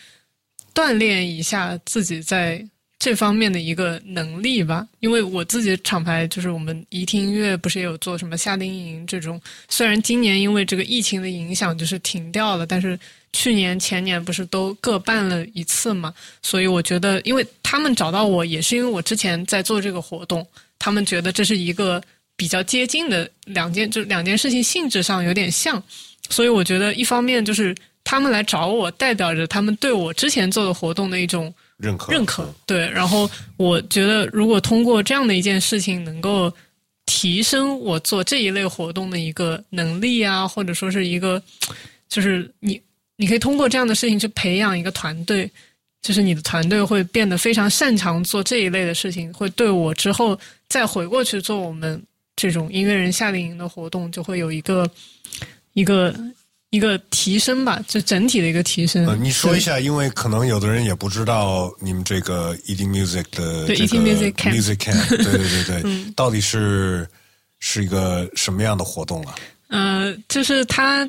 锻炼一下自己在这方面的一个能力吧。因为我自己厂牌就是我们怡听音乐不是也有做什么夏令营这种，虽然今年因为这个疫情的影响就是停掉了，但是去年前年不是都各办了一次嘛，所以我觉得，因为他们找到我也是因为我之前在做这个活动，他们觉得这是一个比较接近的两件，就两件事情性质上有点像，所以我觉得一方面就是他们来找我，代表着他们对我之前做的活动的一种
认可
认可，对。然后我觉得，如果通过这样的一件事情，能够提升我做这一类活动的一个能力啊，或者说是一个，就是你你可以通过这样的事情去培养一个团队，就是你的团队会变得非常擅长做这一类的事情，会对我之后再回过去做我们这种音乐人夏令营的活动，就会有一个一个一个提升吧，就整体的一个提升。
呃，你说一下，因为可能有的人也不知道你们这个 Eating Music 的
对
这个
Eating Music Camp
Music Camp，对对对对，[laughs]
嗯
到底是是一个什么样的活动啊？
呃，就是他，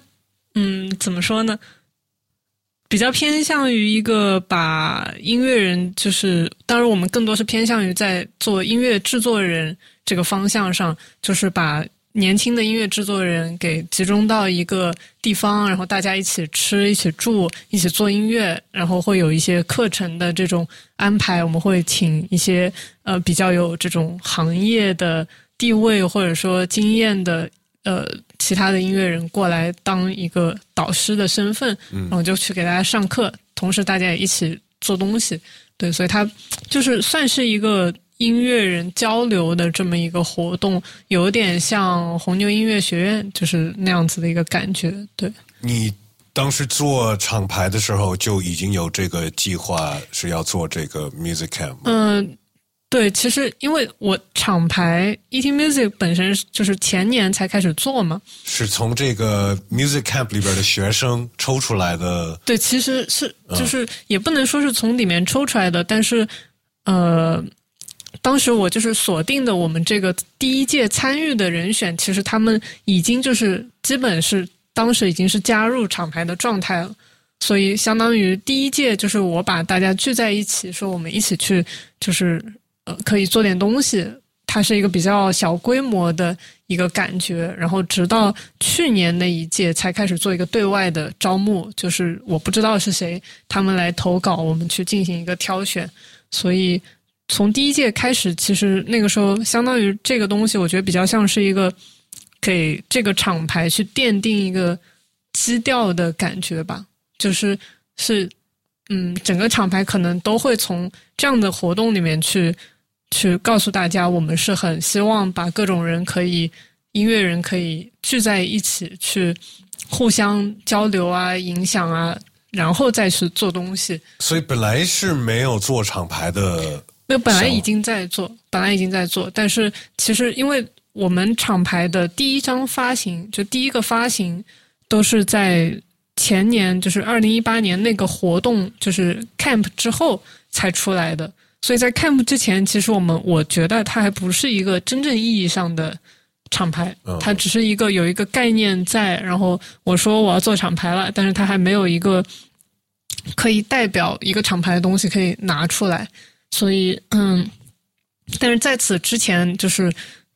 嗯，怎么说呢？比较偏向于一个把音乐人，就是当然我们更多是偏向于在做音乐制作人这个方向上，就是把年轻的音乐制作人给集中到一个地方，然后大家一起吃、一起住、一起做音乐，然后会有一些课程的这种安排，我们会请一些呃比较有这种行业的地位或者说经验的呃其他的音乐人过来当一个导师的身份，然后就去给大家上课，同时大家也一起做东西，对，所以它就是算是一个音乐人交流的这么一个活动，有点像红牛音乐学院，就是那样子的一个感觉，对。
你当时做厂牌的时候就已经有这个计划是要做这个 Music Camp 吗？
嗯，对，其实因为我厂牌 ET Music 本身就是前年才开始做嘛，
是从这个 Music Camp 里边的学生抽出来的。
对，其实是就是也不能说是从里面抽出来的，但是呃，当时我就是锁定的我们这个第一届参与的人选，其实他们已经就是基本是当时已经是加入厂牌的状态了。所以，相当于第一届就是我把大家聚在一起，说我们一起去，就是呃，可以做点东西。它是一个比较小规模的一个感觉。然后，直到去年那一届才开始做一个对外的招募，就是我不知道是谁，他们来投稿，我们去进行一个挑选。所以，从第一届开始，其实那个时候，相当于这个东西，我觉得比较像是一个给这个厂牌去奠定一个基调的感觉吧。就是是，嗯，整个厂牌可能都会从这样的活动里面去去告诉大家，我们是很希望把各种人可以音乐人可以聚在一起去互相交流啊、影响啊，然后再去做东西。
所以本来是没有做厂牌的，
那本来已经在做，本来已经在做，但是其实因为我们厂牌的第一张发行，就第一个发行都是在。前年就是二零一八年那个活动，就是 camp 之后才出来的，所以在 camp 之前，其实我们我觉得它还不是一个真正意义上的厂牌，它只是一个有一个概念在，然后我说我要做厂牌了，但是它还没有一个可以代表一个厂牌的东西可以拿出来，所以嗯，但是在此之前，就是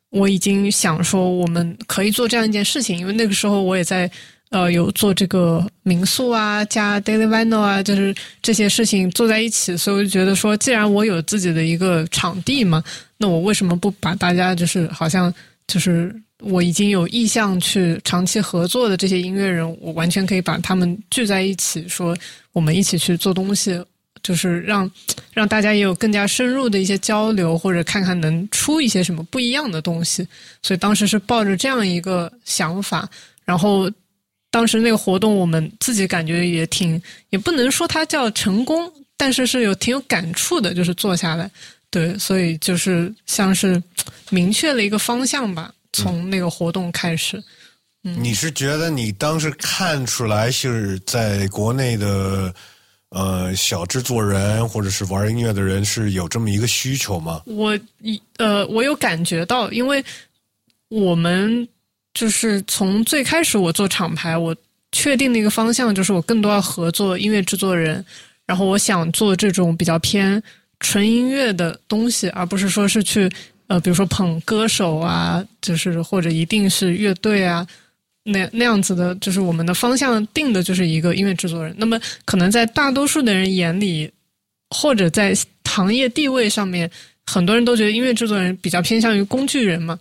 我已经想说我们可以做这样一件事情，因为那个时候我也在。呃，有做这个民宿啊，加 daily Vino 啊，就是这些事情做在一起，所以我就觉得说，既然我有自己的一个场地嘛，那我为什么不把大家就是好像就是我已经有意向去长期合作的这些音乐人，我完全可以把他们聚在一起，说我们一起去做东西，就是让让大家也有更加深入的一些交流，或者看看能出一些什么不一样的东西。所以当时是抱着这样一个想法，然后。当时那个活动，我们自己感觉也挺，也不能说它叫成功，但是是有挺有感触的，就是做下来，对，所以就是像是明确了一个方向吧。从那个活动开始，
嗯，你是觉得你当时看出来是在国内的呃小制作人或者是玩音乐的人是有这么一个需求吗？
我一呃，我有感觉到，因为我们。就是从最开始我做厂牌，我确定的一个方向就是我更多要合作音乐制作人，然后我想做这种比较偏纯音乐的东西，而不是说是去呃，比如说捧歌手啊，就是或者一定是乐队啊，那那样子的，就是我们的方向定的就是一个音乐制作人。那么可能在大多数的人眼里，或者在行业地位上面，很多人都觉得音乐制作人比较偏向于工具人嘛。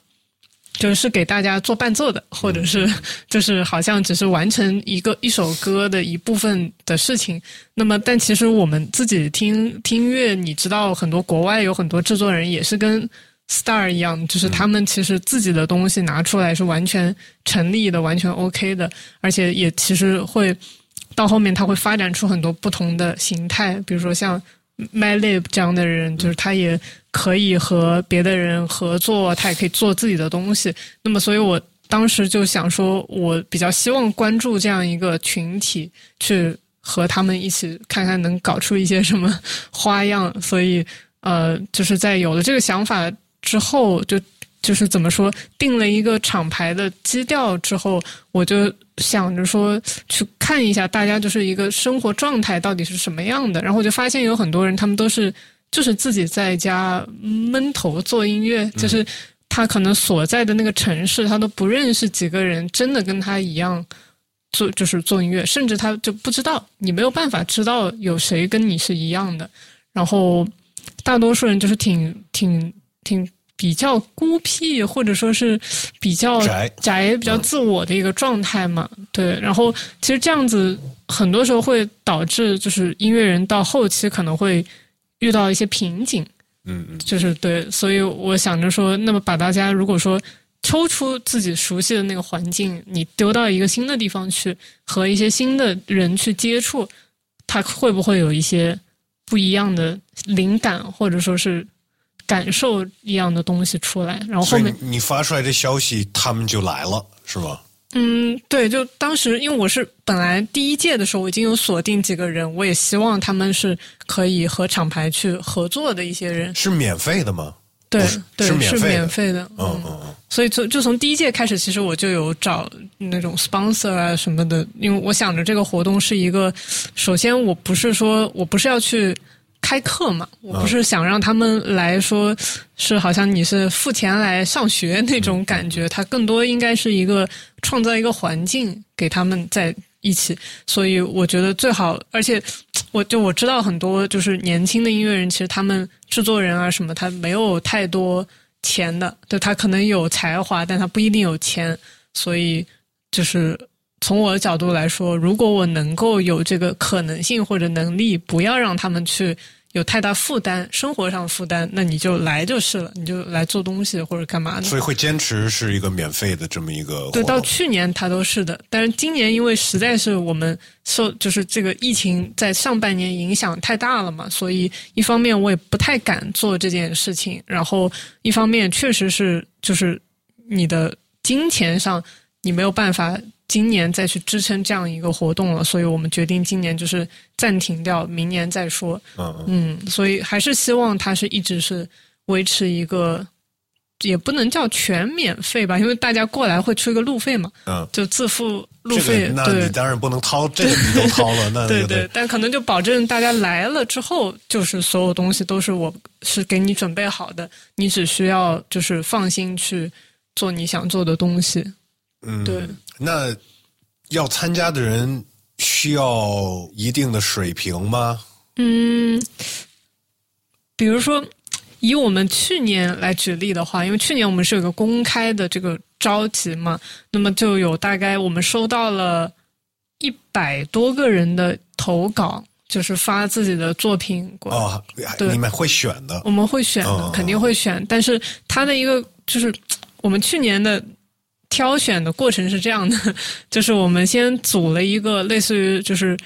就是给大家做伴奏的，或者是就是好像只是完成一个一首歌的一部分的事情。那么，但其实我们自己听听音乐，你知道，很多国外有很多制作人也是跟 star 一样，就是他们其实自己的东西拿出来是完全成立的，完全 OK 的，而且也其实会到后面他会发展出很多不同的形态，比如说像 MyLib 这样的人，就是他也。可以和别的人合作，他也可以做自己的东西。那么，所以我当时就想说，我比较希望关注这样一个群体，去和他们一起看看能搞出一些什么花样。所以，呃，就是在有了这个想法之后，就就是怎么说，定了一个厂牌的基调之后，我就想着说，去看一下大家就是一个生活状态到底是什么样的。然后我就发现有很多人，他们都是。就是自己在家闷头做音乐，就是他可能所在的那个城市，他都不认识几个人，真的跟他一样做，就是做音乐，甚至他就不知道，你没有办法知道有谁跟你是一样的。然后大多数人就是挺挺挺比较孤僻，或者说是比较宅、宅比较自我的一个状态嘛。对，然后其实这样子很多时候会导致，就是音乐人到后期可能会。遇到一些瓶颈，
嗯嗯，
就是对，所以我想着说，那么把大家如果说抽出自己熟悉的那个环境，你丢到一个新的地方去，和一些新的人去接触，他会不会有一些不一样的灵感，或者说是感受一样的东西出来，然后后面
你发出来的消息，他们就来了，是吧？
嗯，对，就当时因为我是本来第一届的时候我已经有锁定几个人，我也希望他们是可以和厂牌去合作的一些人，
是免费的吗？
对
是
对，
是免费的
免费的，
嗯嗯嗯，
所以就就从第一届开始，其实我就有找那种 sponsor 啊什么的，因为我想着这个活动是一个，首先我不是说我不是要去开课嘛，我不是想让他们来说是好像你是付钱来上学那种感觉，它更多应该是一个创造一个环境给他们在一起，所以我觉得最好，而且 [tsk] 我就我知道很多就是年轻的音乐人，其实他们制作人啊什么，他没有太多钱的，就他可能有才华，但他不一定有钱，所以就是从我的角度来说，如果我能够有这个可能性或者能力，不要让他们去有太大负担，生活上负担，那你就来就是了，你就来做东西或者干嘛的。
所以会坚持是一个免费的这么一个
对，到去年它都是的，但是今年因为实在是我们受就是这个疫情在上半年影响太大了嘛，所以一方面我也不太敢做这件事情，然后一方面确实是就是你的金钱上你没有办法今年再去支撑这样一个活动了，所以我们决定今年就是暂停掉，明年再说。
嗯
所以还是希望它是一直是维持一个，也不能叫全免费吧，因为大家过来会出一个路费嘛，
嗯，
就自付路
这
费。
个那
对
你当然不能掏，这个你都掏了，那
对对，但可能就保证大家来了之后，就是所有东西都是我是给你准备好的，你只需要就是放心去做你想做的东西。
嗯，
对。
那要参加的人需要一定的水平吗？
嗯，比如说以我们去年来举例的话，因为去年我们是有个公开的这个召集嘛，那么就有大概我们收到了一百多个人的投稿，就是发自己的作品过来。
哦，
对
你们会选的
我们会选的，
哦
肯定会选。但是它的一个就是我们去年的挑选的过程是这样的，[laughs] 就是我们先组了一个类似于就是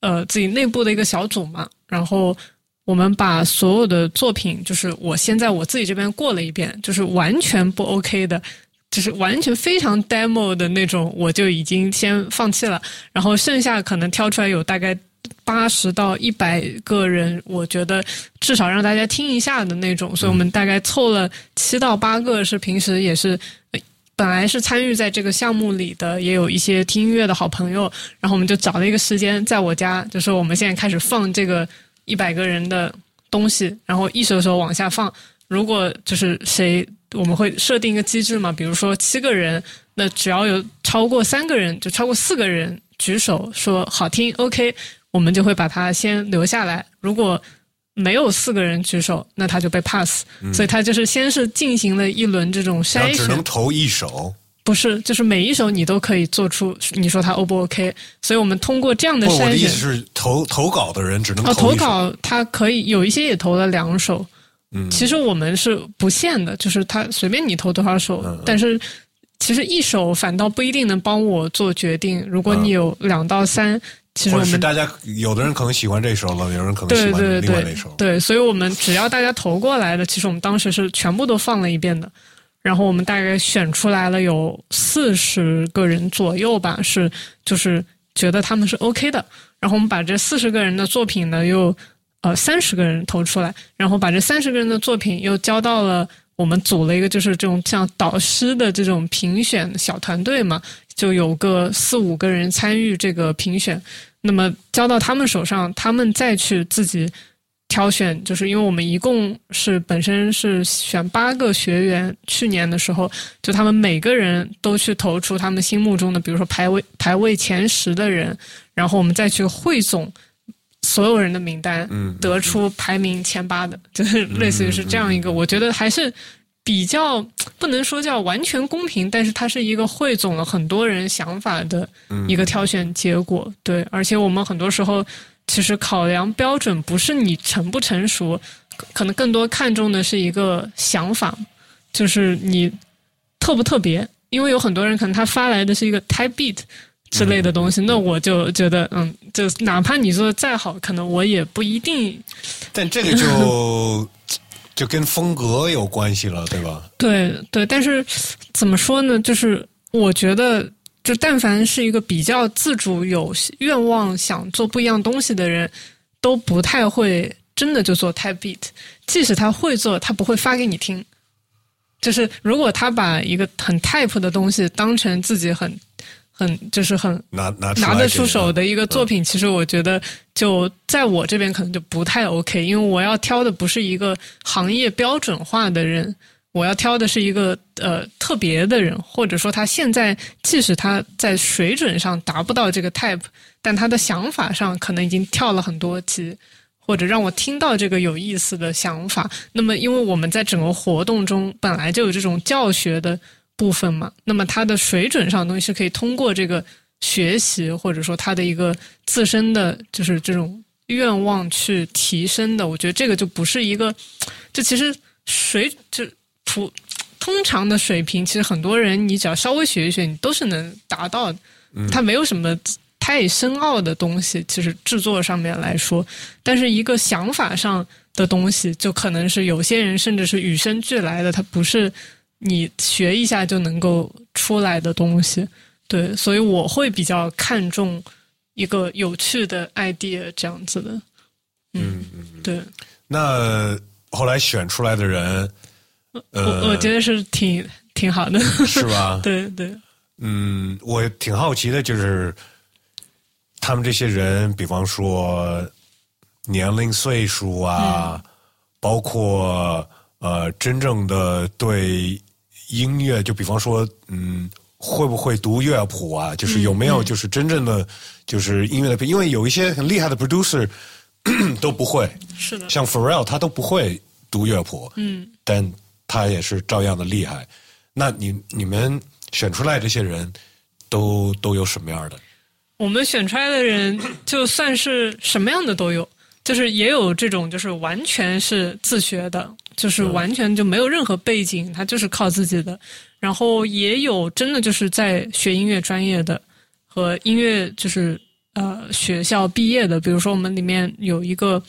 呃自己内部的一个小组嘛，然后我们把所有的作品，就是我先在我自己这边过了一遍，就是完全不 OK 的。就是完全非常 demo 的那种，我就已经先放弃了。然后剩下可能挑出来有大概八十到一百个人，我觉得至少让大家听一下的那种，所以我们大概凑了七到八个，是平时也是本来是参与在这个项目里的，也有一些听音乐的好朋友，然后我们就找了一个时间，在我家，就说我们现在开始放这个一百个人的东西，然后一首首往下放。如果就是谁，我们会设定一个机制嘛，比如说七个人，那只要有超过三个人，就超过四个人举手说好听，OK，我们就会把它先留下来。如果没有四个人举手，那他就被 pass。所以他就是先是进行了一轮这种筛
选只能
选，
投一首。
不是，就是每一首你都可以做出你说他 O 不 OK。所以我们通过这样的
不，我的
筛选
意思，是投投稿的人只能
哦，
投。
投稿他可以有一些也投了两首，
嗯，
其实我们是不限的，就是他随便你投多少首，
嗯嗯
但是其实一首反倒不一定能帮我做决定。如果你有两到三，其实
或
我们
者是大家有的人可能喜欢这首了，有人可能喜欢另外那首。
对，所以我们只要大家投过来的，其实我们当时是全部都放了一遍的。然后我们大概选出来了有四十个人左右吧，是就是觉得他们是 OK 的。然后我们把这四十个人的作品呢，又呃三十个人投出来，然后把这三十个人的作品又交到了我们组了一个就是这种像导师的这种评选小团队嘛，就有个四五个人参与这个评选。那么交到他们手上，他们再去自己挑选，就是因为我们一共是本身是选八个学员，去年的时候，就他们每个人都去投出他们心目中的，比如说排位排位前十的人，然后我们再去汇总所有人的名单，得出排名前八的，就是类似于是这样一个，我觉得还是比较 [tsk] 不能说叫完全公平，但是它是一个汇总了很多人想法的一个挑选结果。对，而且我们很多时候其实考量标准不是你成不成熟，可可能更多看重的是一个想法，就是你特不特别。因为有很多人可能他发来的是一个 type beat 之类的东西，那我就觉得，嗯，就哪怕你做的再好，可能我也不一定
但这个就就跟风格有关系了，对吧？
对对，但是怎么说呢？就是我觉得，就但凡是一个比较自主、有愿望想做不一样东西的人，都不太会真的就做 type beat。即使他会做，他不会发给你听。就是如果他把一个很 type 的东西当成自己很。很就是很
拿拿
拿得出手的一个作品，其实我觉得就在我这边可能就不太 OK，因为我要挑的不是一个行业标准化的人，我要挑的是一个呃特别的人，或者说他现在即使他在水准上达不到这个 type，但他的想法上可能已经跳了很多级，或者让我听到这个有意思的想法。那么，因为我们在整个活动中本来就有这种教学的。部分嘛，那么它的水准上的东西是可以通过这个学习，或者说他的一个自身的就是这种愿望去提升的。我觉得这个就不是一个，[tsk] 就其实水就普通常的水平，其实很多人你只要稍微学一学，你都是能达到。它没有什么太深奥的东西，其实制作上面来说，但是一个想法上的东西，就可能是有些人甚至是与生俱来的，它不是。你学一下就能够出来的东西，对，所以我会比较看重一个有趣的 idea 这样子的，嗯嗯，对。
那后来选出来的人，
我我觉得是挺挺好的，
是吧？[laughs]
对对。
嗯，我挺好奇的，就是他们这些人，比方说年龄、岁数啊，包括呃，真正的对。音乐，就比方说，嗯，会不会读乐谱啊？就是有没有，就是真正的，就是音乐的，因为有一些很厉害的 producer [clears throat] 都不会，
是的，
像 Pharrell 他都不会读乐谱，
嗯，
但他也是照样的厉害。那你你们选出来这些人都都有什么样的？
我们选出来的人，就算是什么样的都有。就是也有这种，就是完全是自学的，就是完全就没有任何背景，他就是靠自己的。然后也有真的就是在学音乐专业的，和音乐就是呃学校毕业的。比如说我们里面有一个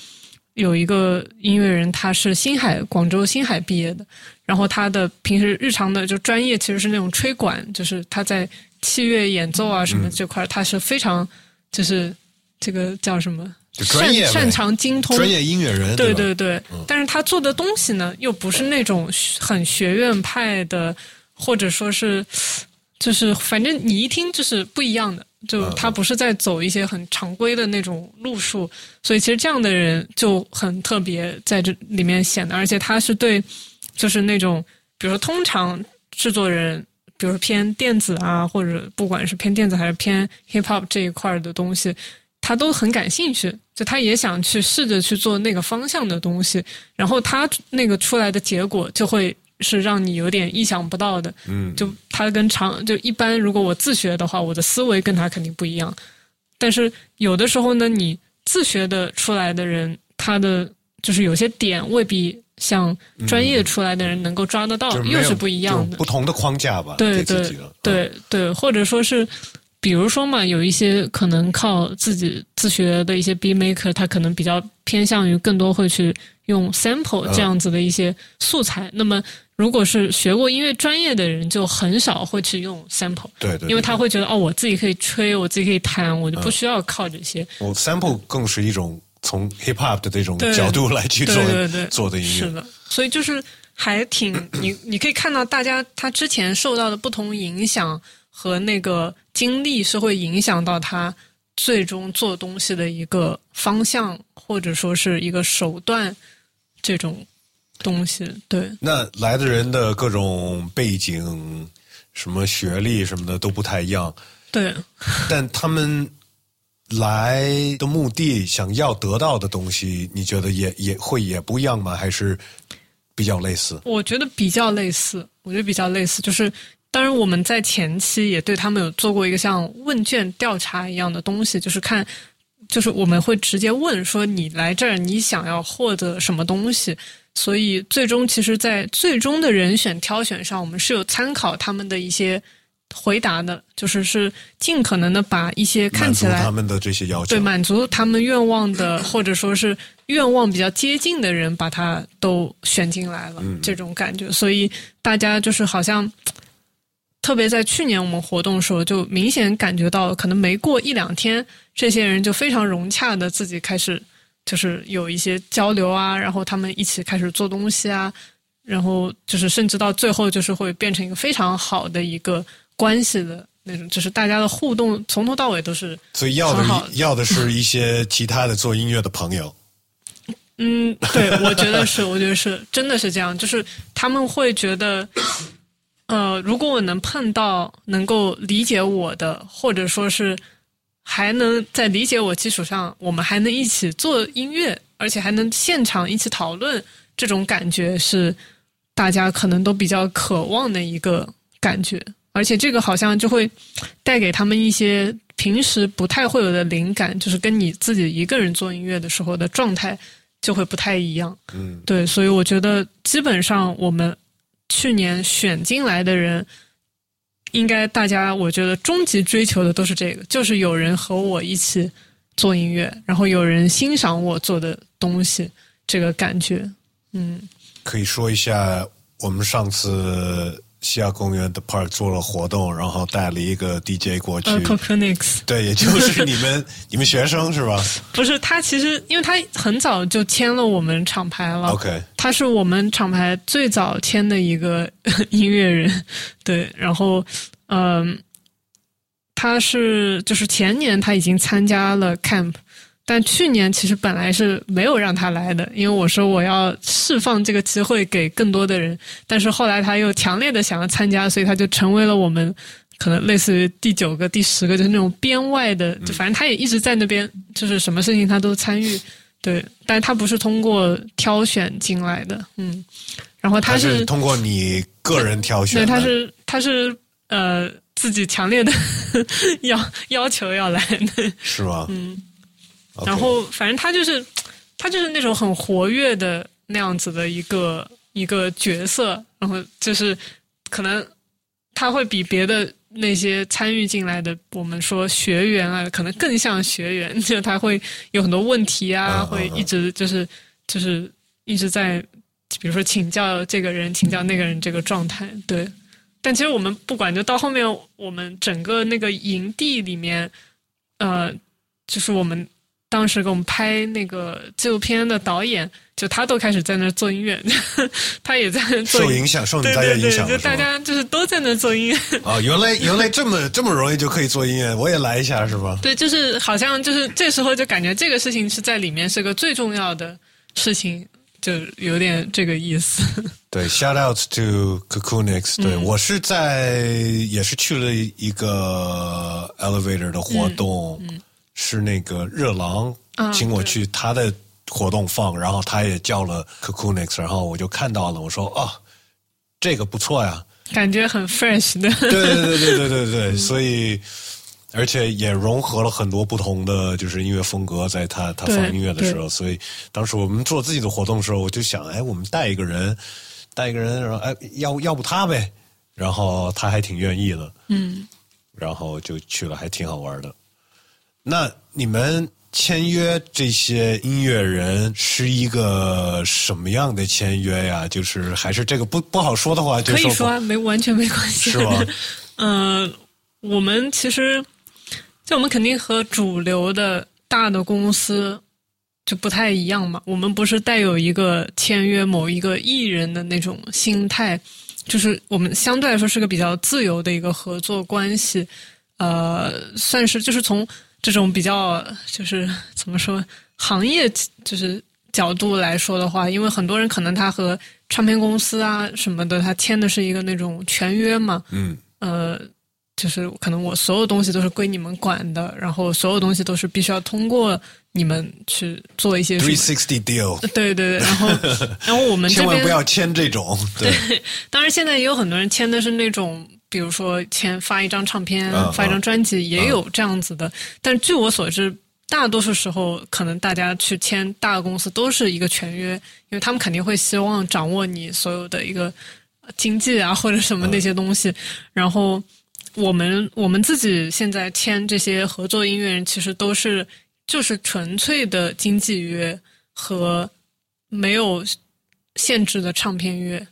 有一个音乐人，他是星海广州星海毕业的，然后他的平时日常的就专业其实是那种吹管，就是他在器乐演奏啊什么这块，他是非常就是这个叫什么？擅擅长精通。
专业音乐人，
对对对，但是他做的东西呢，又不是那种很学院派的，或者说是，就是反正你一听就是不一样的，就他不是在走一些很常规的那种路数，所以其实这样的人就很特别，在这里面显得，而且他是对，就是那种，比如说通常制作人，比如说偏电子啊，或者不管是偏电子还是偏 hip hop 这一块的东西。他都很感兴趣，就他也想去试着去做那个方向的东西，然后他那个出来的结果就会是让你有点意想不到的。
嗯，
就他跟常就一般，如果我自学的话，我的思维跟他肯定不一样。但是有的时候呢，你自学的出来的人，他的就是有些点未必像专业出来的人能够抓得到，又是不一样的，
不同的框架吧？
对对对对，或者说是。比如说嘛，有一些可能靠自己自学的一些 B maker，他可能比较偏向于更多会去用 sample 这样子的一些素材。那么，如果是学过音乐专业的人，就很少会去用 sample。
对对。
因为他会觉得哦，我自己可以吹，我自己可以弹，我就不需要靠这些。
我 sample 更是一种从 hip hop 的这种角度来去做做的音乐。
是的，所以就是还挺你你可以看到大家他之前受到的不同影响。和那个经历是会影响到他最终做东西的一个方向，或者说是一个手段，这种东西。对，
那来的人的各种背景、什么学历什么的都不太一样。
对，
但他们来的目的、想要得到的东西，你觉得也也会也不一样吗？还是比较类似？
我觉得比较类似，我觉得比较类似，就是。当然，我们在前期也对他们有做过一个像问卷调查一样的东西，就是看，就是我们会直接问说你来这儿，你想要获得什么东西。所以最终，其实，在最终的人选挑选上，我们是有参考他们的一些回答的，就是是尽可能的把一些看起来
他们的这些要求
对满足他们愿望的，或者说是愿望比较接近的人把他都选进来了，这种感觉。所以大家就是好像，特别在去年我们活动的时候，就明显感觉到，可能没过一两天，这些人就非常融洽的自己开始，就是有一些交流啊，然后他们一起开始做东西啊，然后就是甚至到最后就是会变成一个非常好的一个关系的。那种就是大家的互动，从头到尾都是，
所以要的要的是一些其他的做音乐的朋友。
嗯，对，我觉得是，我觉得是，真的是这样。就是他们会觉得，呃，如果我能碰到能够理解我的，或者说是还能在理解我基础上，我们还能一起做音乐，而且还能现场一起讨论，这种感觉是大家可能都比较渴望的一个感觉。而且这个好像就会带给他们一些平时不太会有的灵感，就是跟你自己一个人做音乐的时候的状态就会不太一样。
嗯，
对，所以我觉得基本上我们去年选进来的人，应该大家我觉得终极追求的都是这个，就是有人和我一起做音乐，然后有人欣赏我做的东西，这个感觉。嗯，
可以说一下我们上次。西亚公园的 park 做了活动，然后带了一个 DJ 过去。
c o c o n i x
对，也就是你们 [laughs] 你们学生是吧？
不是，他其实因为他很早就签了我们厂牌了。
OK，
他是我们厂牌最早签的一个 [laughs] 音乐人。对，然后嗯，他是就是前年他已经参加了 camp。但去年其实本来是没有让他来的，因为我说我要释放这个机会给更多的人。但是后来他又强烈的想要参加，所以他就成为了我们可能类似于第九个、第十个，就是那种编外的，就反正他也一直在那边，就是什么事情他都参与。对，但他不是通过挑选进来的，嗯。然后他
是通过你个人挑选，
对，他是他是呃自己强烈的 [laughs] 要要求要来的，
是吗？
嗯。然后，反正他就是，他就是那种很活跃的那样子的一个一个角色。然后就是，可能他会比别的那些参与进来的我们说学员啊，可能更像学员。就他会有很多问题啊，会一直就是就是一直在，比如说请教这个人，请教那个人这个状态。对，但其实我们不管，就到后面我们整个那个营地里面，呃，就是我们。当时给我们拍那个纪录片的导演，就他都开始在那做音乐，[laughs] 他也在做。
受影响，受大家影响，
就大家就是都在那做音乐。
哦，原来原来这么这么容易就可以做音乐，我也来一下是吧？
对，就是好像就是这时候就感觉这个事情是在里面是个最重要的事情，就有点这个意思。[laughs]
对，shout out to Cocoonix。对我是在也是去了一个 elevator 的活动。是那个热狼请我去他的活动放，然后他也叫了 Cocoonix，然后我就看到了，我说哦，这个不错呀，
感觉很 fresh 的，
对对对对对对对，所以而且也融合了很多不同的就是音乐风格，在他他放音乐的时候，所以当时我们做自己的活动的时候，我就想，哎，我们带一个人，带一个人，然后哎，要要不他呗，然后他还挺愿意的，
嗯，
然后就去了，还挺好玩的。那你们签约这些音乐人是一个什么样的签约呀？就是还是这个不不好说的话就，
可以说啊，没完全没关系，
是吧？[laughs]
嗯，我们其实，就我们肯定和主流的大的公司就不太一样嘛。我们不是带有一个签约某一个艺人的那种心态，就是我们相对来说是个比较自由的一个合作关系。呃，算是就是从。这种比较就是怎么说，行业就是角度来说的话，因为很多人可能他和唱片公司啊什么的，他签的是一个那种全约嘛。
嗯。
呃，就是可能我所有东西都是归你们管的，然后所有东西都是必须要通过你们去做一些。
Three sixty deal。
对对对，然后然后我们
千万不要签这种。
对，当然现在也有很多人签的是那种。比如说，签发一张唱片、发一张专辑，也有这样子的。但据我所知，大多数时候，可能大家去签大公司都是一个全约，因为他们肯定会希望掌握你所有的一个经济啊，或者什么那些东西。然后，我们我们自己现在签这些合作音乐人，其实都是就是纯粹的经济约和没有限制的唱片乐。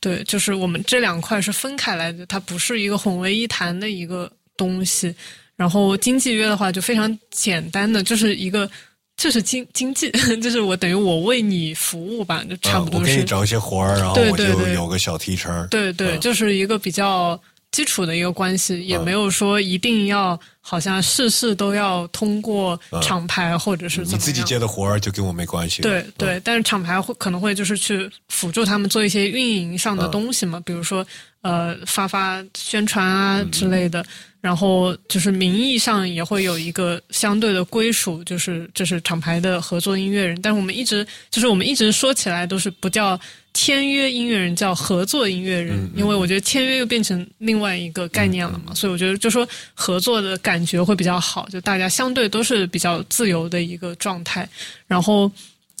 对，就是我们这两块是分开来的，它不是一个混为一谈的一个东西。然后经济约的话就非常简单的，就是一个就是经经济，[laughs] 就是我等于我为你服务吧，就差不多是。
我给你找一些活儿，然后我就有个小提成。
对对，就是一个比较。基础的一个关系，也没有说一定要好像事事都要通过厂牌或者是怎么
你自己接的活儿就跟我没关系。
对对，但是厂牌会可能会就是去辅助他们做一些运营上的东西嘛，比如说呃发发宣传啊之类的。然后就是名义上也会有一个相对的归属，就是这是厂牌的合作音乐人。但是我们一直就是我们一直说起来都是不叫签约音乐人，叫合作音乐人，因为我觉得签约又变成另外一个概念了嘛。所以我觉得就说合作的感觉会比较好，就大家相对都是比较自由的一个状态。然后，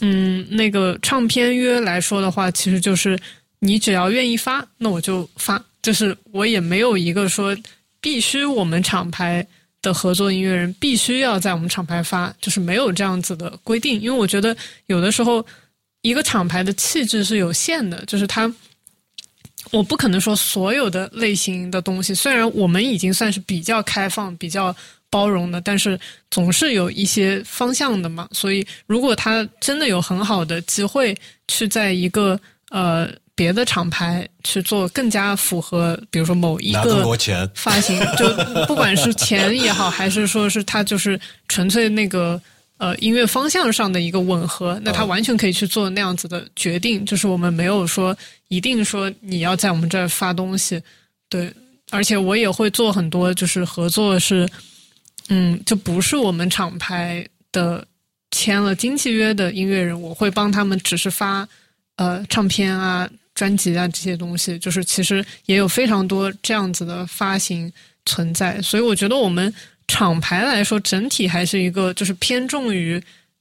嗯，那个唱片约来说的话，其实就是你只要愿意发，那我就发，就是我也没有一个说。必须我们厂牌的合作音乐人必须要在我们厂牌发，就是没有这样子的规定。因为我觉得有的时候一个厂牌的气质是有限的，就是它，我不可能说所有的类型的东西。虽然我们已经算是比较开放、比较包容的，但是总是有一些方向的嘛。所以如果他真的有很好的机会去在一个呃。别的厂牌去做更加符合，比如说某一个发行，就不管是钱也好，还是说是他就是纯粹那个呃音乐方向上的一个吻合，那他完全可以去做那样子的决定。就是我们没有说一定说你要在我们这儿发东西，对，而且我也会做很多就是合作是，嗯，就不是我们厂牌的签了经纪约的音乐人，我会帮他们只是发呃唱片啊。专辑啊，这些东西就是其实也有非常多这样子的发行存在，所以我觉得我们厂牌来说，整体还是一个就是偏重于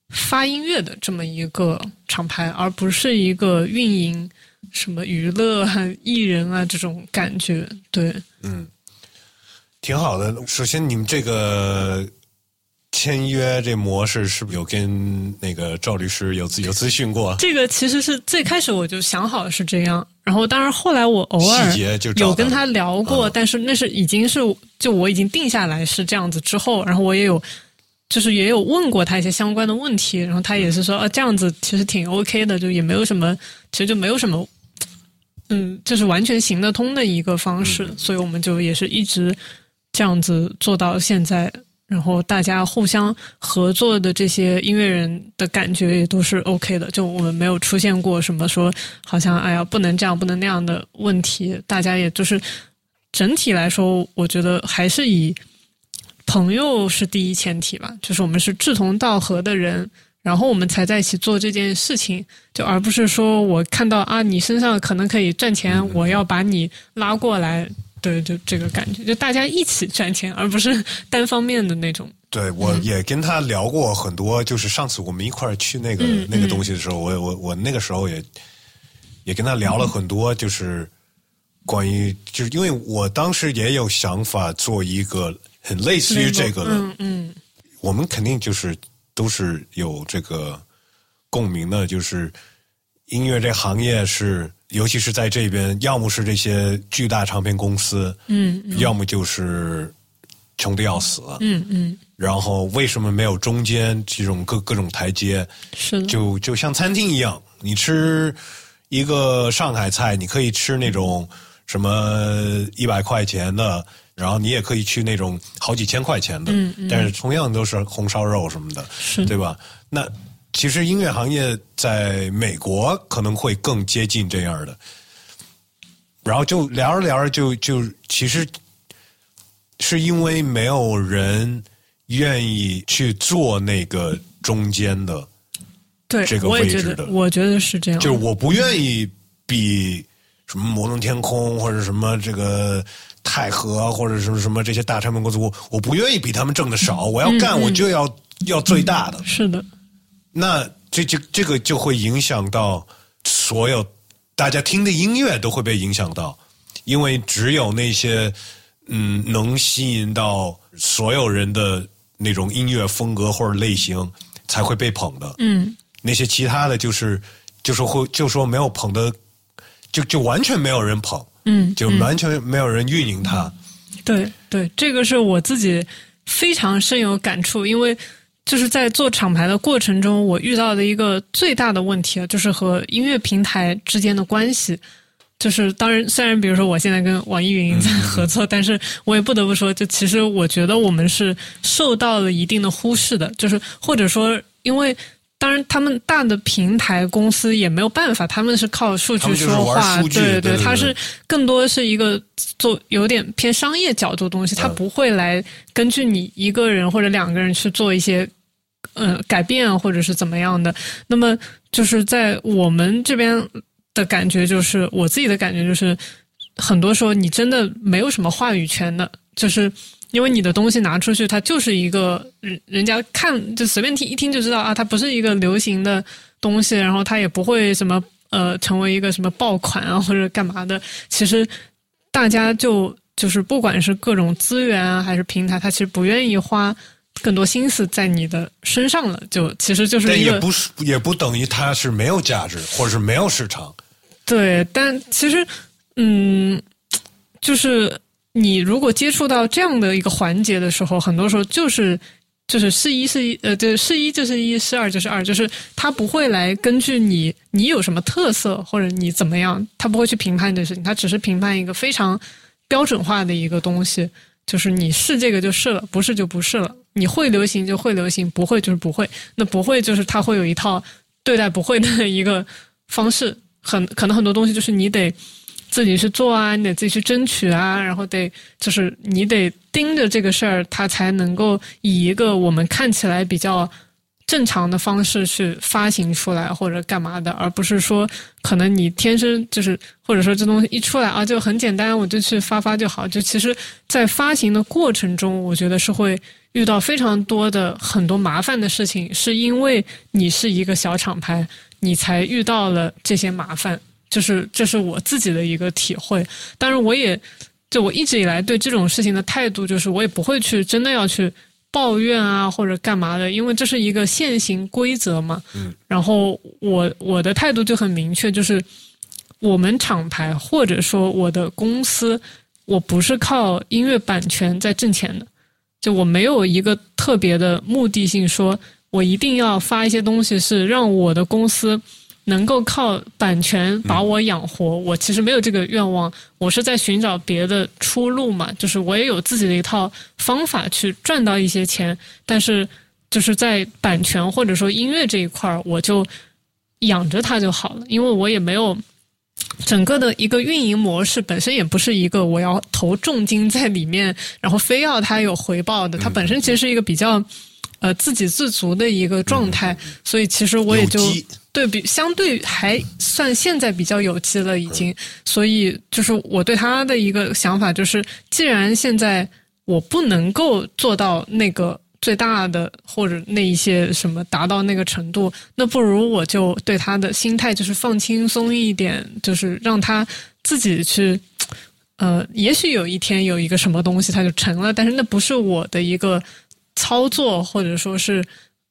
发音乐的这么一个厂牌，而不是一个运营什么娱乐啊、艺人啊这种感觉。对，
嗯，挺好的。首先，你们这个。签约这模式是不是有跟那个赵律师有有咨询过？
这个其实是最开始我就想好是这样，然后当然后来我偶尔有跟他聊过，但是那是已经是就我已经定下来是这样子之后，然后我也有就是也有问过他一些相关的问题，然后他也是说啊这样子其实挺 OK 的，就也没有什么，其实就没有什么，嗯，就是完全行得通的一个方式，所以我们就也是一直这样子做到现在。然后大家互相合作的这些音乐人的感觉也都是 OK 的，就我们没有出现过什么说好像哎呀不能这样不能那样的问题。大家也就是整体来说，我觉得还是以朋友是第一前提吧，就是我们是志同道合的人，然后我们才在一起做这件事情，就而不是说我看到啊你身上可能可以赚钱，我要把你拉过来。对，就这个感觉，就大家一起赚钱，而不是单方面的那种。
对，我也跟他聊过很多，就是上次我们一块儿去那个那个东西的时候，我我我那个时候也也跟他聊了很多，就是关于，就是因为我当时也有想法做一个很类似于这个的，
嗯嗯，
我们肯定就是都是有这个共鸣的，就是音乐这行业是。尤其是在这边，要么是这些巨大唱片公司，
嗯，
要么就是穷的要死，
嗯嗯。
然后为什么没有中间这种各各种台阶？
是
就就像餐厅一样，你吃一个上海菜，你可以吃那种什么一百块钱的，然后你也可以去那种好几千块钱的，
嗯嗯。
但是同样都是红烧肉什么的，
是
对吧？那。其实音乐行业在美国可能会更接近这样的，然后就聊着聊着就就其实是因为没有人愿意去做那个中间的
对
这个位置的，
我觉得是这样。
就是我不愿意比什么摩登天空或者什么这个泰和或者什么什么这些大唱片公司，我我不愿意比他们挣的少。我要干，我就要要最大的。
是的。
那这这这个就会影响到所有大家听的音乐都会被影响到，因为只有那些嗯能吸引到所有人的那种音乐风格或者类型才会被捧的。
嗯，
那些其他的就是就是会就说没有捧的，就就完全没有人捧，
嗯，
就完全没有人运营它。
对对，这个是我自己非常深有感触，因为就是在做厂牌的过程中，我遇到的一个最大的问题啊，就是和音乐平台之间的关系。就是当然，虽然比如说我现在跟网易云在合作，但是我也不得不说，就其实我觉得我们是受到了一定的忽视的，就是或者说因为。当然，他们大的平台公司也没有办法，他们是靠数据说话，对
对，
它是更多是一个做有点偏商业角度的东西，它不会来根据你一个人或者两个人去做一些呃改变或者是怎么样的。那么就是在我们这边的感觉，就是我自己的感觉就是，很多时候你真的没有什么话语权的，就是。因为你的东西拿出去，它就是一个人人家看就随便听一听就知道啊，它不是一个流行的东西，然后它也不会什么呃成为一个什么爆款啊或者干嘛的。其实大家就就是不管是各种资源啊还是平台，他其实不愿意花更多心思在你的身上了。就其实就是
但也不是也不等于它是没有价值或者是没有市场。
对，但其实嗯，就是。你如果接触到这样的一个环节的时候，很多时候就是就是是一是一呃，对，是一就是一，是二就是二，就是他不会来根据你你有什么特色或者你怎么样，他不会去评判这事情，他只是评判一个非常标准化的一个东西，就是你是这个就是了，不是就不是了，你会流行就会流行，不会就是不会，那不会就是他会有一套对待不会的一个方式，很可能很多东西就是你得。自己去做啊，你得自己去争取啊，然后得就是你得盯着这个事儿，它才能够以一个我们看起来比较正常的方式去发行出来或者干嘛的，而不是说可能你天生就是或者说这东西一出来啊就很简单，我就去发发就好。就其实，在发行的过程中，我觉得是会遇到非常多的很多麻烦的事情，是因为你是一个小厂牌，你才遇到了这些麻烦。就是这是我自己的一个体会，但是我也就我一直以来对这种事情的态度，就是我也不会去真的要去抱怨啊或者干嘛的，因为这是一个现行规则嘛。
嗯。
然后我我的态度就很明确，就是我们厂牌或者说我的公司，我不是靠音乐版权在挣钱的，就我没有一个特别的目的性，说我一定要发一些东西是让我的公司。能够靠版权把我养活，我其实没有这个愿望。我是在寻找别的出路嘛，就是我也有自己的一套方法去赚到一些钱。但是就是在版权或者说音乐这一块儿，我就养着它就好了，因为我也没有整个的一个运营模式本身也不是一个我要投重金在里面，然后非要它有回报的。它本身其实是一个比较呃自给自足的一个状态，所以其实我也就。对比相对还算现在比较有机了，已经，所以就是我对他的一个想法就是，既然现在我不能够做到那个最大的或者那一些什么达到那个程度，那不如我就对他的心态就是放轻松一点，就是让他自己去，呃，也许有一天有一个什么东西他就成了，但是那不是我的一个操作，或者说是。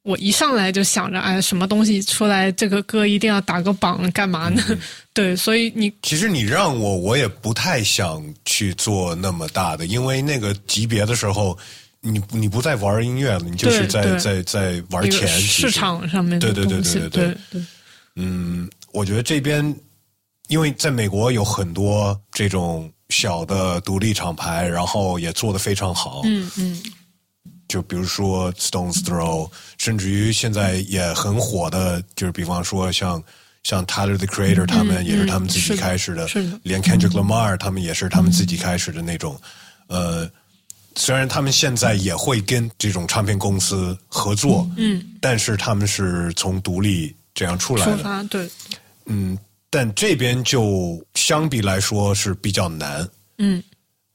我一上来就想着，哎，什么东西出来，这个歌一定要打个榜，干嘛呢？[laughs] 对，所以你
其实你让我，我也不太想去做那么大的，因为那个级别的时候，你你不再玩音乐了，你就是在在在玩钱，
市场上面
对对对
对
对
对。
嗯，我觉得这边，因为在美国有很多这种小的独立厂牌，然后也做的非常好。
嗯嗯。
就比如说 Stones Throw，甚至于现在也很火的，就是比方说像像 Tyler the Creator，他们也是他们自己开始的，连 Kendrick Lamar 他们也是他们自己开始的那种。呃，虽然他们现在也会跟这种唱片公司合作，
嗯，
但是他们是从独立这样出来的，
对，
嗯，但这边就相比来说是比较难，
嗯。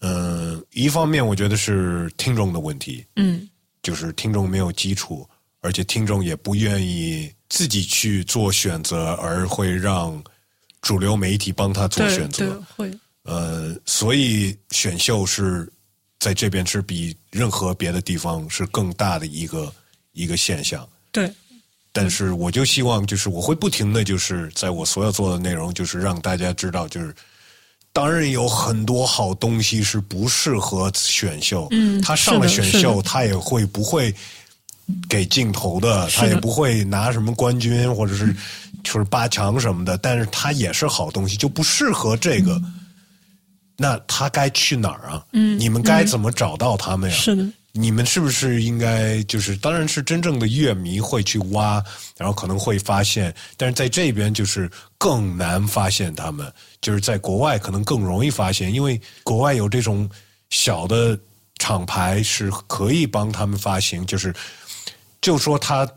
嗯，一方面我觉得是听众的问题，
嗯，
就是听众没有基础，而且听众也不愿意自己去做选择，而会让主流媒体帮他做选择，
会，
呃，所以选秀是在这边是比任何别的地方是更大的一个一个现象，
对，
但是我就希望，就是我会不停的就是在我所有做的内容，就是让大家知道，就是当然有很多好东西是不适合选秀，
嗯
他上了选秀，他也会不会给镜头的，他也不会拿什么冠军或者是就是八强什么的，但是他也是好东西，就不适合这个。那他该去哪儿啊？
嗯
你们该怎么找到他们呀？
是的，
你们是不是应该就是，当然是真正的乐迷会去挖，然后可能会发现，但是在这边就是更难发现他们，就是在国外可能更容易发现，因为国外有这种小的厂牌是可以帮他们发行，就是就说他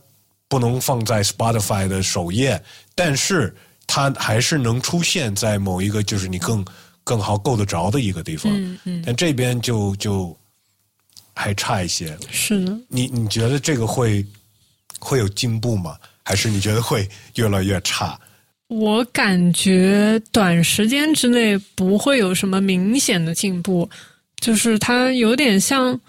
不能放在 Spotify 的首页，但是他还是能出现在某一个就是你更更好够得着的一个地方，
嗯嗯，
但这边就就还差一些。
是的。
你你觉得这个会会有进步吗？还是你觉得会越来越差？
我感觉短时间之内不会有什么明显的进步，就是它有点像，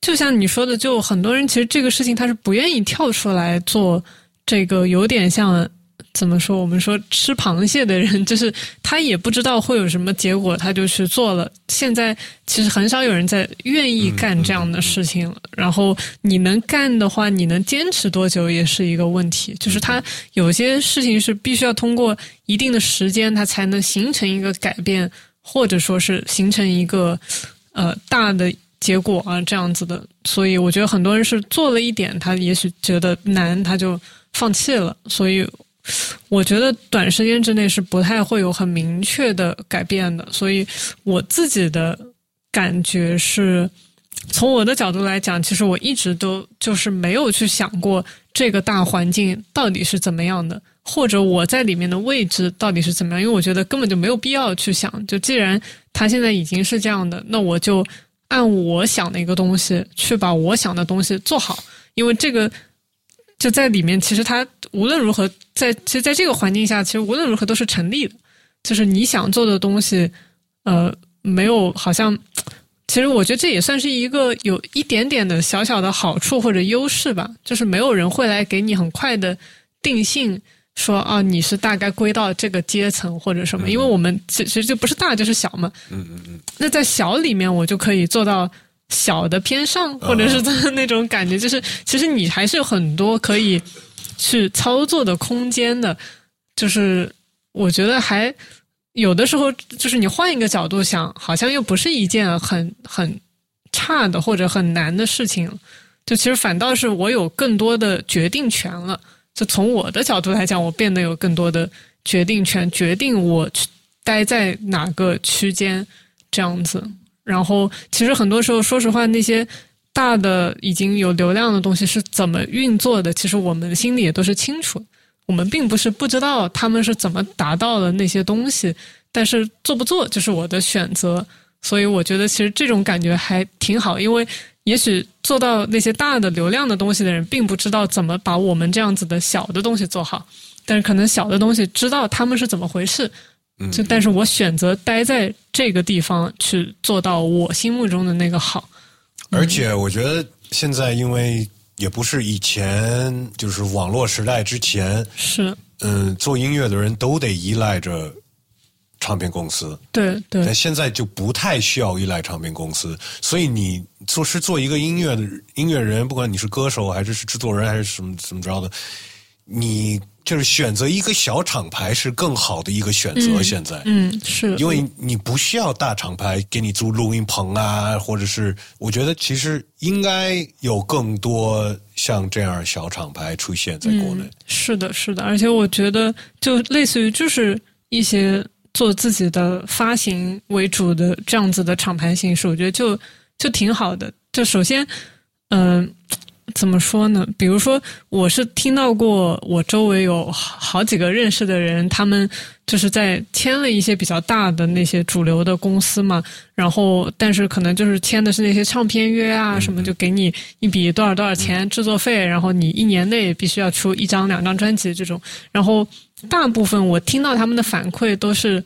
就像你说的，就很多人其实这个事情他是不愿意跳出来做这个，有点像怎么说？我们说吃螃蟹的人，[laughs] 就是他也不知道会有什么结果，他就去做了。现在其实很少有人在愿意干这样的事情了。然后你能干的话，你能坚持多久也是一个问题。就是他有些事情是必须要通过一定的时间，他才能形成一个改变，或者说是形成一个呃大的结果啊这样子的。所以我觉得很多人是做了一点，他也许觉得难，他就放弃了。所以我觉得短时间之内是不太会有很明确的改变的。所以我自己的感觉是。从我的角度来讲，其实我一直都就是没有去想过这个大环境到底是怎么样的，或者我在里面的位置到底是怎么样，因为我觉得根本就没有必要去想。就既然它现在已经是这样的，那我就按我想的一个东西去把我想的东西做好，因为这个就在里面，其实它无论如何在其实在这个环境下，其实无论如何都是成立的。就是你想做的东西，呃，没有好像。其实我觉得这也算是一个有一点点的小小的好处或者优势吧，就是没有人会来给你很快的定性说啊你是大概归到这个阶层或者什么，因为我们其实就不是大就是小嘛。
嗯嗯嗯。
那在小里面我就可以做到小的偏上，或者是 [laughs] 那种感觉，就是其实你还是有很多可以去操作的空间的，就是我觉得还。有的时候，就是你换一个角度想，好像又不是一件很很差的或者很难的事情。就其实反倒是我有更多的决定权了。就从我的角度来讲，我变得有更多的决定权，决定我待在哪个区间这样子。然后，其实很多时候，说实话，那些大的已经有流量的东西是怎么运作的，其实我们心里也都是清楚。我们并不是不知道他们是怎么达到了那些东西，但是做不做就是我的选择。所以我觉得其实这种感觉还挺好，因为也许做到那些大的流量的东西的人，并不知道怎么把我们这样子的小的东西做好，但是可能小的东西知道他们是怎么回事。就但是我选择待在这个地方去做到我心目中的那个好。
而且我觉得现在因为。也不是以前，就是网络时代之前，
是
嗯，做音乐的人都得依赖着唱片公司，
对对。
但现在就不太需要依赖唱片公司，所以你做是做一个音乐的音乐人，不管你是歌手还是是制作人还是什么怎么着的，你就是选择一个小厂牌是更好的一个选择。现在，
嗯，是
因为你不需要大厂牌给你租录音棚啊，或者是我觉得其实应该有更多像这样小厂牌出现在国内。
是的，是的，而且我觉得就类似于就是一些做自己的发行为主的这样子的厂牌形式，我觉得就就挺好的。就首先，嗯。怎么说呢？比如说，我是听到过，我周围有好几个认识的人，他们就是在签了一些比较大的那些主流的公司嘛，然后但是可能就是签的是那些唱片约啊什么，就给你一笔多少多少钱制作费，然后你一年内必须要出一张两张专辑这种，然后大部分我听到他们的反馈都是，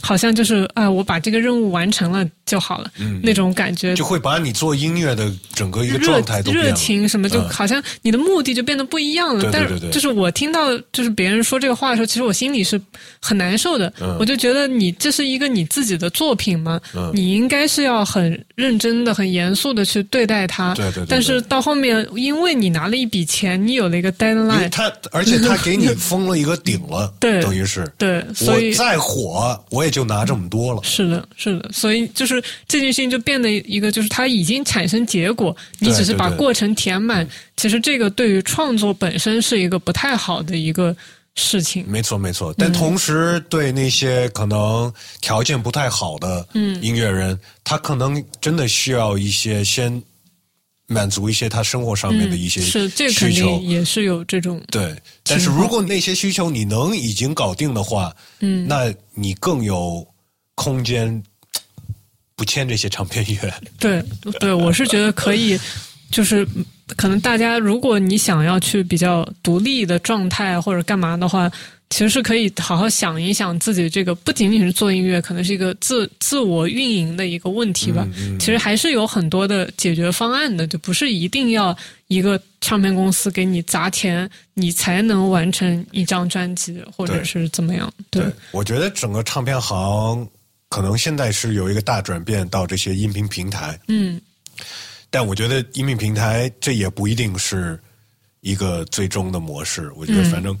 好像就是啊，我把这个任务完成了就好了，
嗯
那种感觉
就会把你做音乐的整个一个状态都变
热。情什么，就
嗯
好像你的目的就变得不一样了。但是就是我听到就是别人说这个话的时候，其实我心里是很难受的。
嗯
我就觉得你这是一个你自己的作品嘛，
嗯
你应该是要很认真的、很严肃的去对待它。
对对对对
但是到后面，因为你拿了一笔钱，你有了一个 deadline，
他，而且他给你 [laughs] 封了一个顶了，
对
等于是，
对，所以
我再火，我也就拿这么多了。
是的，是的，所以就是这件事情就变得一个，就是它已经产生结果，你只是把过程填满。其实这个对于创作本身是一个不太好的一个事情。
没错，没错。但同时，对那些可能条件不太好的音乐人，他可能真的需要一些先满足一些他生活上面的一些
嗯是，这个肯
需求
定。也是有这种
对，但是如果那些需求你能已经搞定的话，
嗯，
那你更有空间不签这些唱片约。
对对，我是觉得可以，[laughs] 就是可能大家如果你想要去比较独立的状态或者干嘛的话，其实是可以好好想一想自己这个不仅仅是做音乐，可能是一个自自我运营的一个问题吧。其实还是有很多的解决方案的，就不是一定要一个唱片公司给你砸钱，你才能完成一张专辑，或者是怎么样。对，
我觉得整个唱片行可能现在是有一个大转变到这些音频平台，
嗯，
但我觉得音频平台这也不一定是一个最终的模式。我觉得
嗯
反正、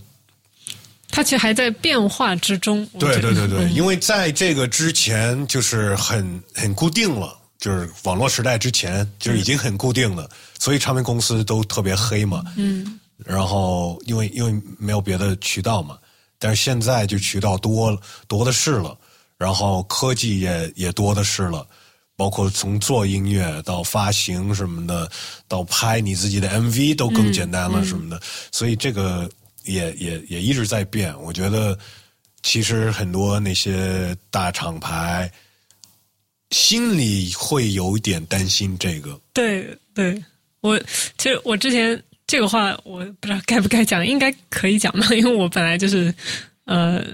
它其实还在变化之中。
对对对对，
嗯
因为在这个之前就是很很固定了。就是网络时代之前就已经很固定了，所以唱片公司都特别黑嘛。
嗯，
然后因为因为没有别的渠道嘛，但是现在就渠道多多的是了，然后科技也也多的是了，包括从做音乐到发行什么的，到拍你自己的 MV 都更简单了什么的，所以这个也也也一直在变。我觉得其实很多那些大厂牌心里会有一点担心这个。
对对，我其实我之前这个话我不知道该不该讲，应该可以讲吧，因为我本来就是呃，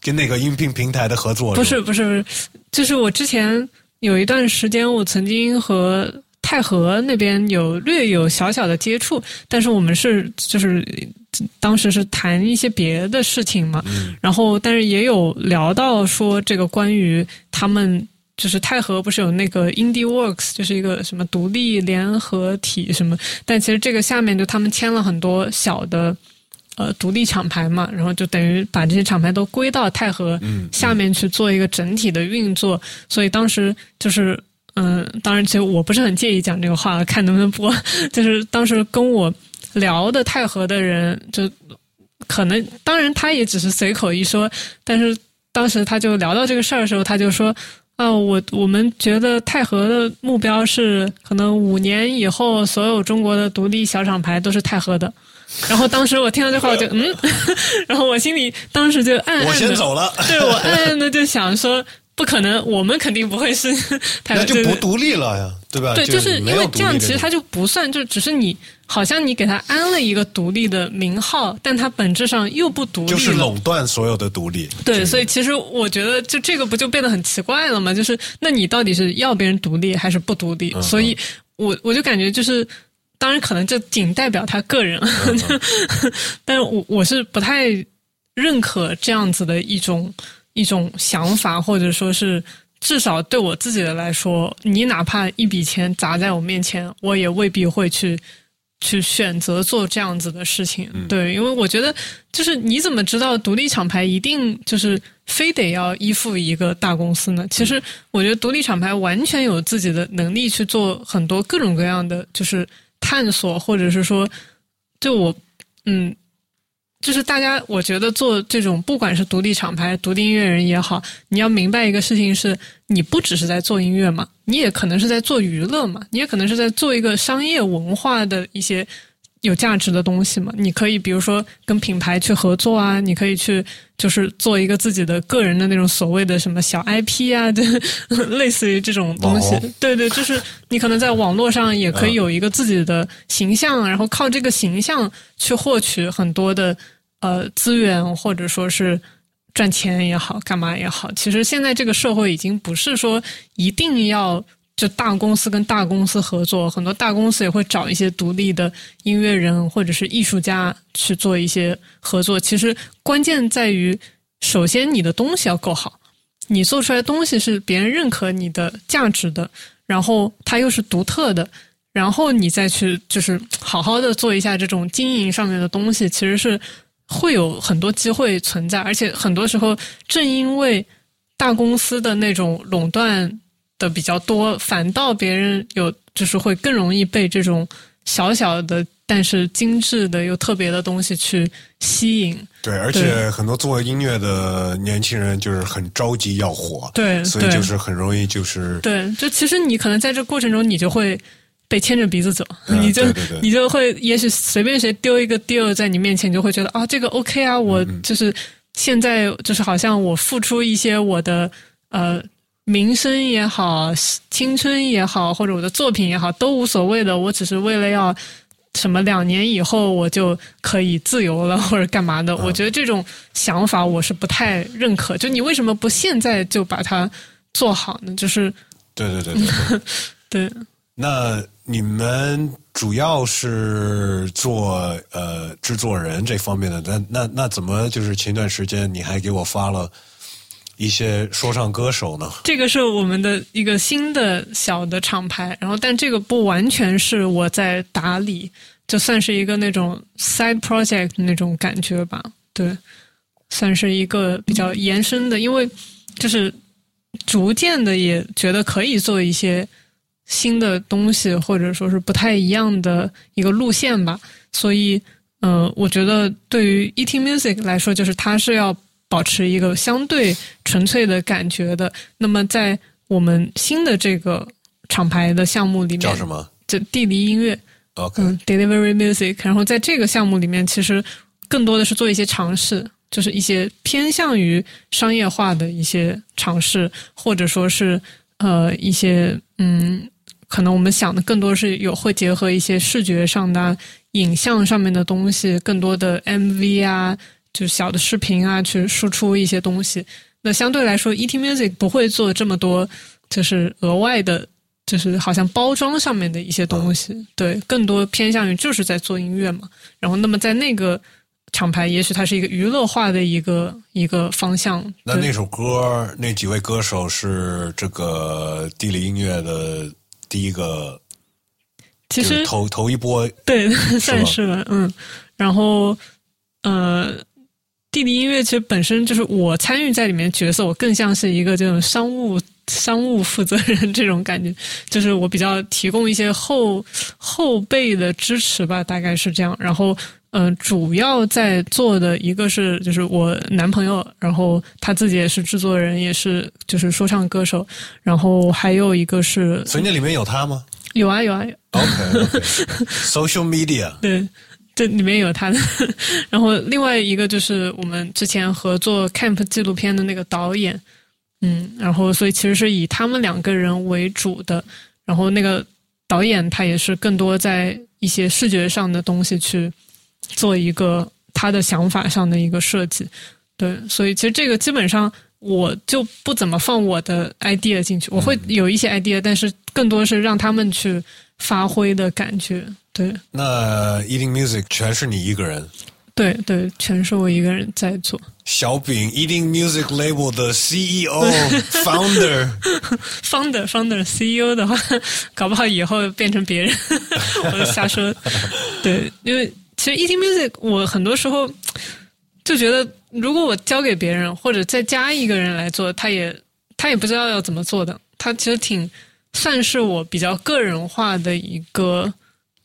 跟那个音频平台的合作
不是不是不是，就是我之前有一段时间，我曾经和太和那边有略有小小的接触，但是我们是就是当时是谈一些别的事情嘛，然后但是也有聊到说这个关于他们。就是太和不是有那个 Indie Works，就是一个什么独立联合体什么，但其实这个下面就他们签了很多小的呃独立厂牌嘛，然后就等于把这些厂牌都归到太和下面去做一个整体的运作，所以当时就是嗯，当然其实我不是很介意讲这个话，看能不能播，[laughs] 就是当时跟我聊的太和的人就可能，当然他也只是随口一说，但是当时他就聊到这个事儿的时候，他就说。啊，我我们觉得太和的目标是，可能五年以后，所有中国的独立小厂牌都是太和的。然后当时我听到这话，我就嗯，[laughs] 然后我心里当时就暗暗的，
我先走了，
对我暗暗的就想说，不可能，我们肯定不会是 [laughs]
那就不独立了呀，对吧？
对，就是因为这样，其实它
就
就不算，就只是你好像你给它安了一个独立的名号，但它本质上又不独立。
就是垄断所有的独立。
对，所以其实我觉得，就这个不就变得很奇怪了吗？就是那你到底是要别人独立还是不独立？
嗯
所以我我就感觉就是。当然，可能这仅代表他个人，
嗯 [laughs]
但是我我是不太认可这样子的一种一种想法，或者说是至少对我自己的来说，你哪怕一笔钱砸在我面前，我也未必会去去选择做这样子的事情。对，因为我觉得就是你怎么知道独立厂牌一定就是非得要依附一个大公司呢？其实我觉得独立厂牌完全有自己的能力去做很多各种各样的就是探索，或者是说，就我嗯。就是大家，我觉得做这种不管是独立厂牌、独立音乐人也好，你要明白一个事情是，你不只是在做音乐嘛，你也可能是在做娱乐嘛，你也可能是在做一个商业文化的一些有价值的东西嘛。你可以比如说跟品牌去合作啊，你可以去就是做一个自己的个人的那种所谓的什么小 IP 啊，就 [laughs] 类似于这种东西。对对，就是你可能在网络上也可以有一个自己的形象，然后靠这个形象去获取很多的呃资源，或者说是赚钱也好，干嘛也好，其实现在这个社会已经不是说一定要就大公司跟大公司合作，很多大公司也会找一些独立的音乐人或者是艺术家去做一些合作。其实关键在于，首先你的东西要够好，你做出来的东西是别人认可你的价值的，然后它又是独特的，然后你再去就是好好的做一下这种经营上面的东西，其实是。会有很多机会存在，而且很多时候正因为大公司的那种垄断的比较多，反倒别人有就是会更容易被这种小小的但是精致的又特别的东西去吸引。
对，而且很多做音乐的年轻人就是很着急要火，
对，
所以就是很容易就是
对，就其实你可能在这过程中你就会。被牵着鼻子走，你就你就会，也许随便谁丢一个 deal 在你面前，你就会觉得啊，这个 OK 啊，我就是现在就是好像我付出一些我的呃名声也好，青春也好，或者我的作品也好，都无所谓的，我只是为了要什么两年以后我就可以自由了 [laughs] 或者干嘛的。我觉得这种想法我是不太认可。就你为什么不现在就把它做好呢？就是
对对对对 [laughs]
对。
那你们主要是做呃制作人这方面的，那那那怎么就是前段时间你还给我发了一些说唱歌手呢？
这个是我们的一个新的小的厂牌，然后但这个不完全是我在打理，就算是一个那种 side project 那种感觉吧。对，算是一个比较延伸的，因为就是逐渐的也觉得可以做一些。新的东西，或者说是不太一样的一个路线吧，所以，嗯，我觉得对于 Eating Music 来说，就是它是要保持一个相对纯粹的感觉的。那么，在我们新的这个厂牌的项目里面，
叫什么？
就地理音乐
，OK，Delivery
Music。然后在这个项目里面，其实更多的是做一些尝试，就是一些偏向于商业化的一些尝试，或者说是呃一些嗯。可能我们想的更多是有会结合一些视觉上的、影像上面的东西，更多的 MV 啊，就小的视频啊，去输出一些东西。那相对来说，ET Music 不会做这么多，就是额外的，就是好像包装上面的一些东西。对，更多偏向于就是在做音乐嘛。然后，那么在那个厂牌，也许它是一个娱乐化的一个一个方向。
那那首歌，那几位歌手是这个地理音乐的。第一个，
其实
头头一波
对 [laughs] 算是吧，嗯，然后呃，地理音乐其实本身就是我参与在里面角色，我更像是一个这种商务商务负责人这种感觉，就是我比较提供一些后后辈的支持吧，大概是这样。然后嗯，主要在做的一个是就是我男朋友，然后他自己也是制作人，也是就是说唱歌手，然后还有一个是，
所以那里面有他吗？
有啊有啊
，OK，Social [laughs] Media，
对，这里面有他的，[laughs] 然后另外一个就是我们之前合作 Camp 纪录片的那个导演，嗯，然后所以其实是以他们两个人为主的，然后那个导演他也是更多在一些视觉上的东西去。做一个他的想法上的一个设计，对，所以其实这个基本上我就不怎么放我的 idea 进去，我会有一些 idea，但是更多是让他们去发挥的感觉，对。
那 Eating Music 全是你一个人？
对对，全是我一个人在做。
小饼 Eating Music Label 的 CEO [laughs] Founder
Founder Founder CEO 的话，搞不好以后变成别人，[laughs] 我瞎说。对，因为。其实 Eating Music，我很多时候就觉得，如果我交给别人，或者再加一个人来做，他也他也不知道要怎么做的。他其实挺算是我比较个人化的一个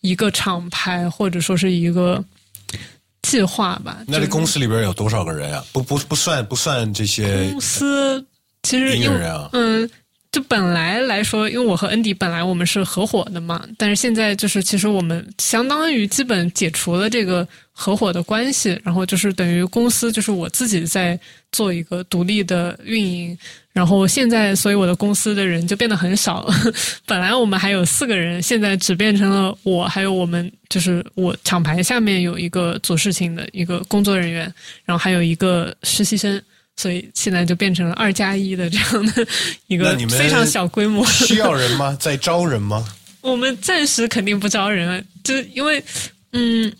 一个厂牌，或者说是一个计划吧。
那这公司里边有多少个人啊？不不不算不算这些
公司，其实
音乐人啊，
嗯。就本来来说，因为我和恩迪本来我们是合伙的嘛，但是现在就是其实我们相当于基本解除了这个合伙的关系，然后就是等于公司就是我自己在做一个独立的运营，然后现在所以我的公司的人就变得很少了，本来我们还有四个人，现在只变成了我还有我们就是我厂牌下面有一个做事情的一个工作人员，然后还有一个实习生。所以现在就变成了二加一的这样的一个非常小规模。
需要人吗？在招人吗？[laughs]
我们暂时肯定不招人啊，就是因为，嗯，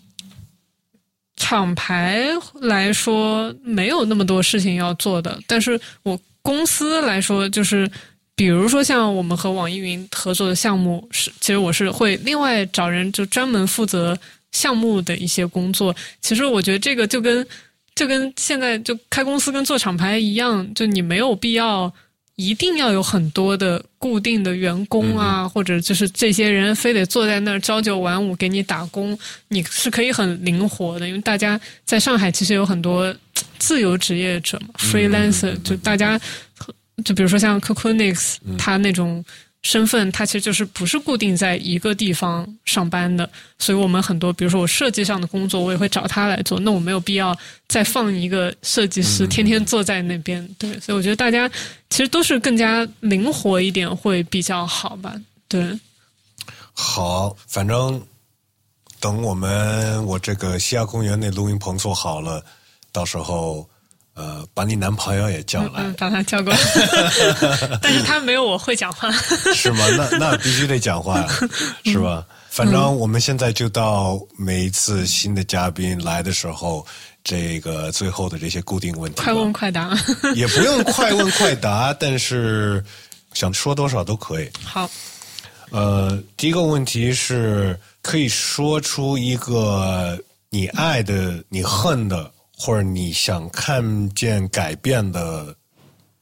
厂牌来说没有那么多事情要做的，但是我公司来说，就是比如说像我们和网易云合作的项目，是其实我是会另外找人，就专门负责项目的一些工作。其实我觉得这个就跟就跟现在就开公司跟做厂牌一样，就你没有必要。一定要有很多的固定的员工啊，或者就是这些人非得坐在那儿朝九晚五给你打工，你是可以很灵活的，因为大家在上海其实有很多自由职业者嘛，freelancer，就大家就比如说像 c o c o n i x 他那种。身份，它其实就是不是固定在一个地方上班的，所以我们很多，比如说我设计上的工作，我也会找他来做。那我没有必要再放一个设计师天天坐在那边，对。所以我觉得大家其实都是更加灵活一点会比较好吧，对。
好，反正等我们我这个西亚公园那录音棚做好了，到时候。呃，把你男朋友也叫来，
把他叫过来，[laughs] 但是他没有我会讲话，
是吗？那那必须得讲话，[laughs] 是吧？反正我们现在就到每一次新的嘉宾来的时候，这个最后的这些固定问题，
快问快答，[laughs]
也不用快问快答，但是想说多少都可以。
好，
呃，第一个问题是可以说出一个你爱的、你恨的。或者你想看见改变的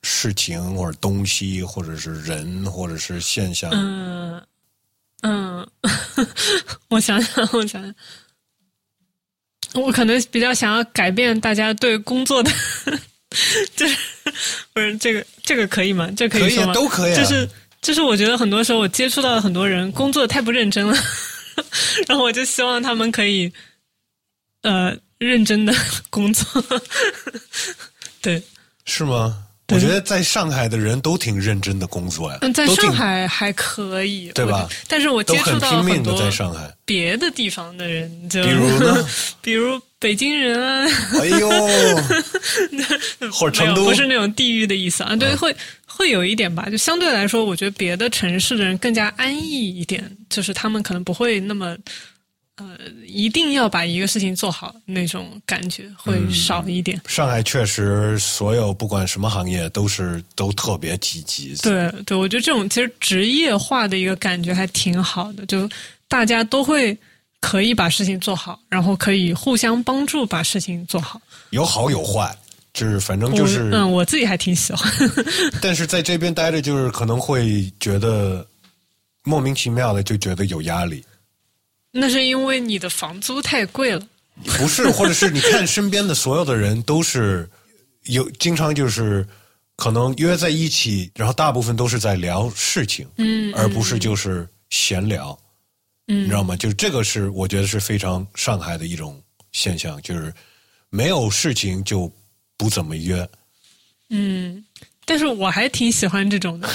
事情，或者东西，或者是人，或者是现象。
嗯嗯，[laughs] 我想想，我想想，我可能比较想要改变大家对工作的，[laughs] 就是不是这个这个可以吗？这可以说吗？
都可以。
就是就是，我觉得很多时候我接触到的很多人工作太不认真了，[laughs] 然后我就希望他们可以呃。认真的 [laughs] 工作，[laughs] 对，
是吗？我觉得在上海的人都挺认真的工作呀。
嗯，在上海还可以，
对吧？
但是我接触到
很多在上海
别的地方的人，就
比如呢，[laughs]
比如北京人啊，
哎呦，或者成都，
不是那种地域的意思啊，对，会会有一点吧。就相对来说，我觉得别的城市的人更加安逸一点，就是他们可能不会那么。呃，一定要把一个事情做好，那种感觉会少一点。
上海确实，所有不管什么行业都是都特别积极。
对对，我觉得这种其实职业化的一个感觉还挺好的，就大家都会可以把事情做好，然后可以互相帮助把事情做好。
有好有坏，就是反正就是
嗯，我自己还挺喜欢。[laughs]
但是在这边待着，就是可能会觉得莫名其妙的就觉得有压力。
那是因为你的房租太贵了，
不是，或者是你看身边的所有的人都是有经常就是可能约在一起，然后大部分都是在聊事情，
嗯，
而不是就是闲聊，
嗯，
你知道吗？就是这个是我觉得是非常上海的一种现象，就是没有事情就不怎么约，
嗯，但是我还挺喜欢这种的。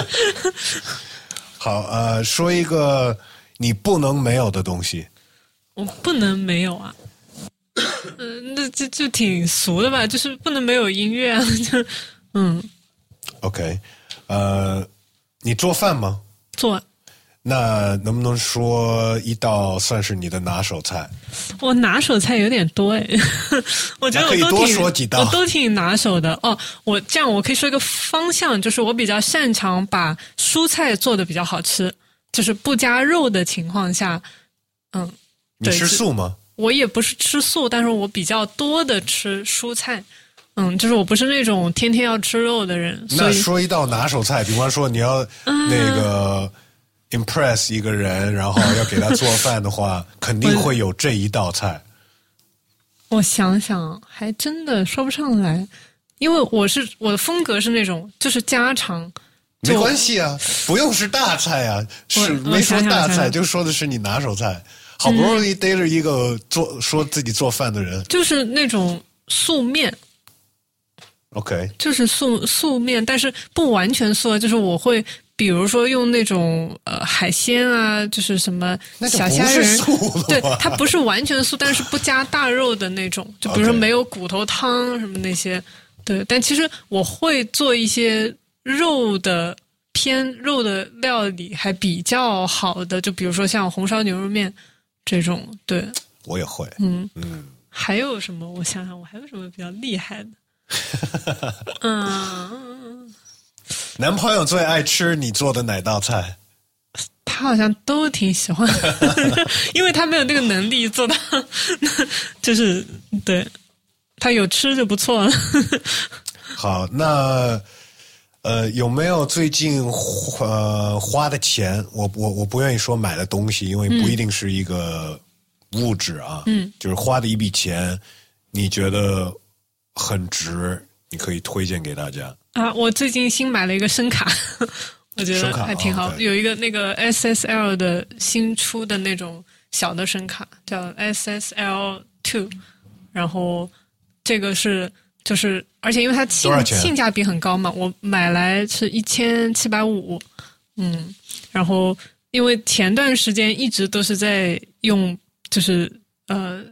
[laughs]
好，呃，说一个。你不能没有的东西，
我不能没有啊。嗯，[coughs] 那这就挺俗的吧？就是不能没有音乐啊。[laughs] 就嗯
，OK，呃，你做饭吗？
做。
那能不能说一道算是你的拿手菜？
我拿手菜有点多哎，[laughs] 我觉得我
都挺，
我都挺拿手的哦。我这样我可以说一个方向，就是我比较擅长把蔬菜做的比较好吃。就是不加肉的情况下，嗯，
你吃素吗？
我也不是吃素，但是我比较多的吃蔬菜，嗯，就是我不是那种天天要吃肉的人。
那说一道拿手菜，比方说你要那个 impress 一个人，然后要给他做饭的话，[laughs] 肯定会有这一道菜。
我想想，还真的说不上来，因为我是我的风格是那种就是家常。
没关系啊，不用是大菜啊，是没说大菜，就说的是你拿手菜。好不容易逮着一个做说自己做饭的人，
就是那种素面。
OK，
就是素素面，但是不完全素，就是我会比如说用那种呃海鲜啊，就是什么小虾仁，对，它不是完全素，[laughs] 但是不加大肉的那种，就比如说没有骨头汤什么那些。对，但其实我会做一些肉的偏肉的料理，还比较好的，就比如说像红烧牛肉面这种。对，
我也会。
嗯
嗯，
还有什么？我想想，我还有什么比较厉害的？[laughs] 嗯，
男朋友最爱吃你做的哪道菜？
他好像都挺喜欢，[laughs] 因为他没有那个能力做到，[laughs] 就是对他有吃就不错了。
好，那呃，有没有最近呃花的钱？我我我不愿意说买的东西，因为不一定是一个物质啊，
嗯，
就是花的一笔钱，你觉得很值，你可以推荐给大家。
啊，我最近新买了一个声卡，[laughs] 我觉得还挺好。
哦
有一个那个 SSL 的新出的那种小的声卡，叫 SSL Two，然后这个是就是，而且因为它性性价比很高嘛，我买来是一千七百五，嗯，然后因为前段时间一直都是在用，就是呃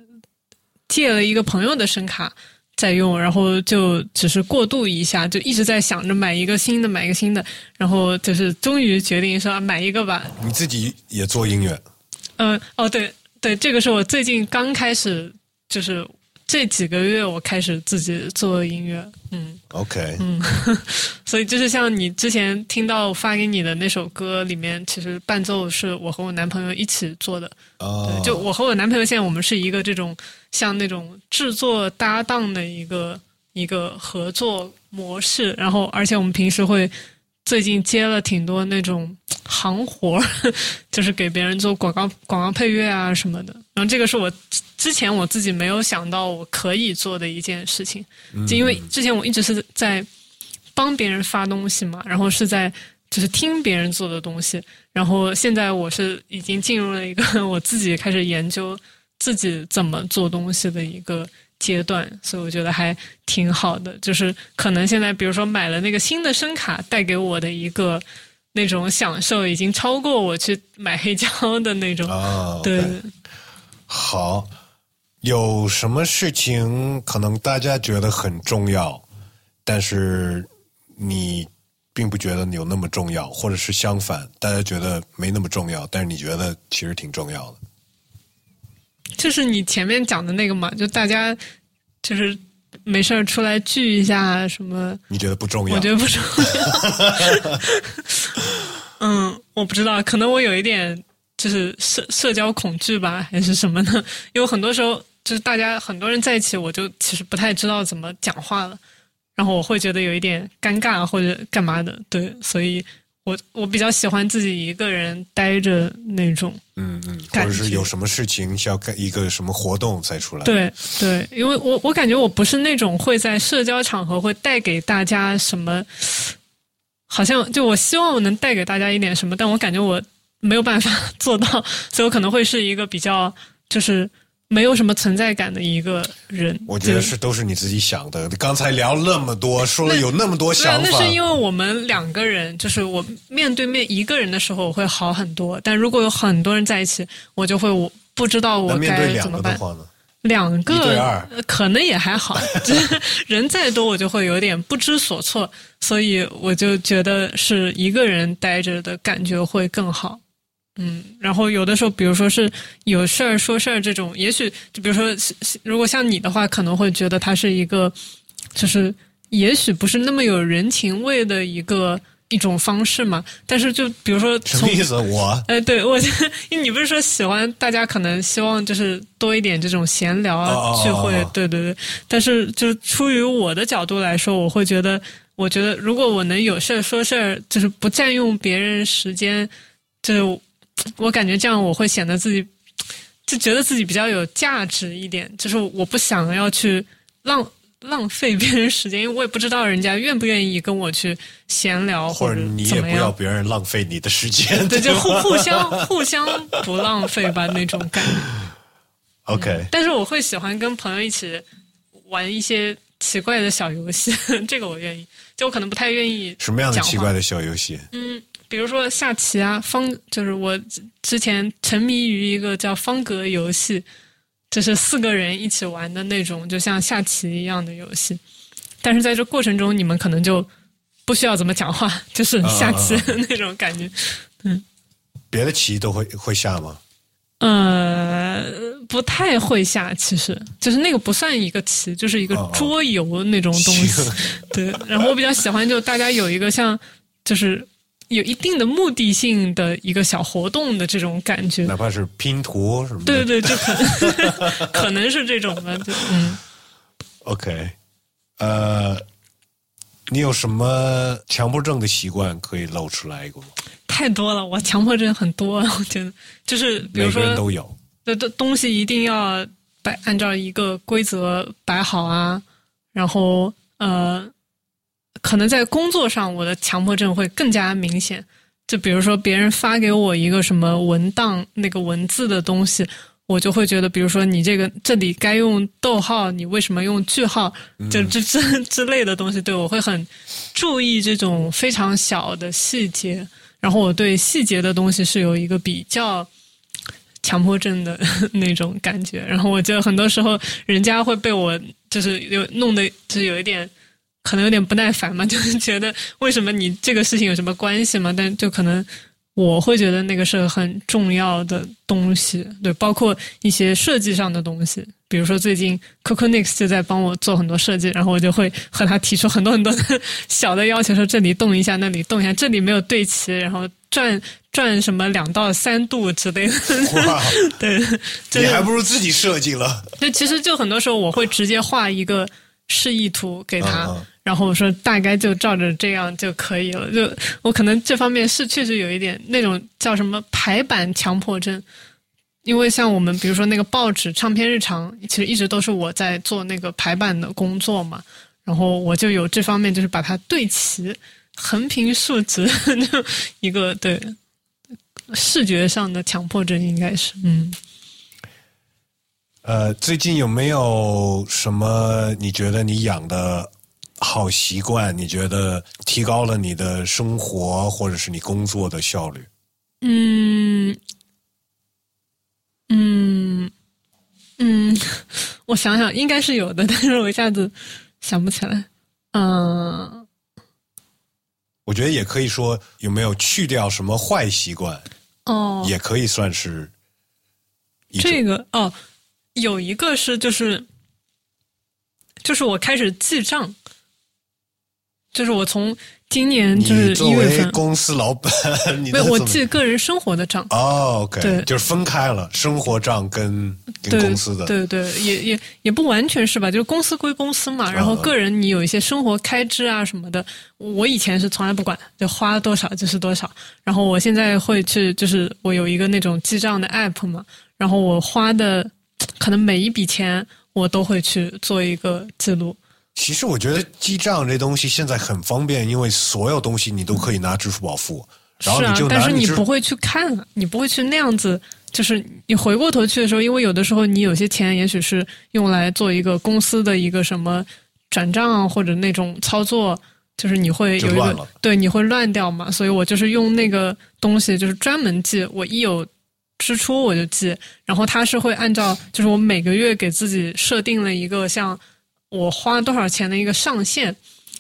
借了一个朋友的声卡。在用，然后就只是过渡一下，就一直在想着买一个新的，买一个新的，然后就是终于决定说、啊买一个吧。
你自己也做音乐，
嗯，哦，对对，这个是我最近刚开始，就是这几个月我开始自己做音乐，嗯。
OK，
嗯，[laughs] 所以就是像你之前听到发给你的那首歌里面，其实伴奏是我和我男朋友一起做的，
哦。
对，就我和我男朋友现在我们是一个这种像那种制作搭档的一个一个合作模式，然后而且我们平时会最近接了挺多那种行活儿，[laughs] 就是给别人做广告广告配乐啊什么的。然后这个是我之之前我自己没有想到我可以做的一件事情，就因为之前我一直是在帮别人发东西嘛，然后是在就是听别人做的东西，然后现在我是已经进入了一个 [laughs] 我自己开始研究自己怎么做东西的一个阶段，所以我觉得还挺好的。就是可能现在比如说买了那个新的声卡，带给我的一个那种享受，已经超过我去买黑胶的那种。
啊，
对
好，有什么事情可能大家觉得很重要，但是你并不觉得有那么重要，或者是相反，大家觉得没那么重要，但是你觉得其实挺重要的。
就是你前面讲的那个嘛，就大家就是没事儿出来聚一下什么。
你觉得不重要？
我觉得不重要。[laughs] 嗯，我不知道，可能我有一点就是社社交恐惧吧，还是什么呢？因为很多时候就是大家很多人在一起，我就其实不太知道怎么讲话了，然后我会觉得有一点尴尬或者干嘛的，对，所以我我比较喜欢自己一个人待着那种。
嗯嗯，或者是有什么事情需要干一个什么活动才出来？，
对对，因为我我感觉我不是那种会在社交场合会带给大家什么，好像就我希望我能带给大家一点什么，但我感觉我没有办法 [laughs] 做到，所以我可能会是一个比较就是没有什么存在感的一个人。
我觉得
是
都是你自己想的。刚才聊那么多，说了有那么多想，法
那是，因为我们两个人，就是我面对面一个人的时候，我会好很多。但如果有很多人在一起，我就会我不知道我该怎么办。
个的话呢？
两个可能也还好，[laughs] 人再多我就会有点不知所措，所以我就觉得是一个人待着的感觉会更好。嗯，然后有的时候，比如说是有事儿说事儿这种，也许就比如说，如果像你的话，可能会觉得它是一个，就是也许不是那么有人情味的一个一种方式嘛。但是就比如说从
什么意思？我
哎，对我，[laughs] 因为你不是说喜欢大家可能希望就是多一点这种闲聊啊、聚会
哦，
对对对。但是就出于我的角度来说，我会觉得，我觉得如果我能有事儿说事儿，就是不占用别人时间，就是 [tsk] 我感觉这样我会显得自己就觉得自己比较有价值一点，就是我不想要去浪。浪费别人时间，因为我也不知道人家愿不愿意跟我去闲聊，
或者
者
你也不。要别人浪费你的时间。[laughs]
对，就互互相互相不浪费吧那种感觉。[laughs]
OK，
但是我会喜欢跟朋友一起玩一些奇怪的小游戏，[laughs] 这个我愿意。就我可能不太愿意
什么样的奇怪的小游戏？
嗯，比如说下棋啊，方就是我之之前沉迷于一个叫方格游戏，就是四个人一起玩的那种，就像下棋一样的游戏。但是在这过程中，你们可能就不需要怎么讲话，就是下棋的那种感觉。嗯，
别的棋都会会下吗？
呃，不太会下，其实就是那个不算一个棋，就是一个桌游那种东西。[laughs] 对，然后我比较喜欢，就大家有一个像，就是有一定的目的性的一个小活动的这种感觉，
哪怕是拼图什么。
对对对，就可能 [laughs] 可能是这种的，就嗯。
OK，呃，你有什么强迫症的习惯可以露出来一个吗？
太多了，我强迫症很多，我觉得就是比如说
都有
东西一定要摆按照一个规则摆好啊，然后呃，可能在工作上我的强迫症会更加明显，就比如说别人发给我一个什么文档那个文字的东西。我就会觉得，比如说你这个这里该用逗号，你为什么用句号？就这这之类的东西，对我会很注意这种非常小的细节。然后我对细节的东西是有一个比较强迫症的那种感觉。然后我觉得很多时候人家会被我就是有弄得就是有一点可能有点不耐烦嘛，[laughs] 就是觉得为什么你这个事情有什么关系嘛？但就可能。我会觉得那个是很重要的东西，对，包括一些设计上的东西，比如说最近 Coco Nix 就在帮我做很多设计，然后我就会和他提出很多很多的小的要求，说这里动一下，那里动一下，这里没有对齐，然后转转什么两到三度之类的。哇，[laughs] 对，
你还不如自己设计了。
就其实就很多时候我会直接画一个示意图给他。然后我说大概就照着这样就可以了，就我可能这方面是确实有一点那种叫什么排版强迫症，因为像我们比如说那个报纸唱片日常，其实一直都是我在做那个排版的工作嘛，然后我就有这方面就是把它对齐，横平竖直，[laughs] 就一个对视觉上的强迫症应该是嗯。
呃，最近有没有什么你觉得你养的？好习惯，你觉得提高了你的生活或者是你工作的效率？
嗯嗯嗯，我想想，应该是有的，但是我一下子想不起来。嗯，
我觉得也可以说有没有去掉什么坏习惯？
哦，
也可以算是
这个哦，有一个是就是就是我开始记账。就是我从今年就是一月份，
公司老板，
没有我记个人生活的账
哦，OK，
对，
就是分开了生活账跟跟公司的，
对对，也也也不完全是吧，就是公司归公司嘛，然后个人你有一些生活开支啊什么的，我以前是从来不管，就花多少就是多少，然后我现在会去，就是我有一个那种记账的 app 嘛，然后我花的可能每一笔钱我都会去做一个记录。
其实我觉得记账这东西现在很方便，因为所有东西你都可以拿支付宝付，然后你就
但是你不会去看，你不会去那样子，就是你回过头去的时候，因为有的时候你有些钱也许是用来做一个公司的一个什么转账或者那种操作，就是你会有一个对你会乱掉嘛，所以我就是用那个东西，就是专门记，我一有支出我就记，然后它是会按照就是我每个月给自己设定了一个像。我花多少钱的一个上限，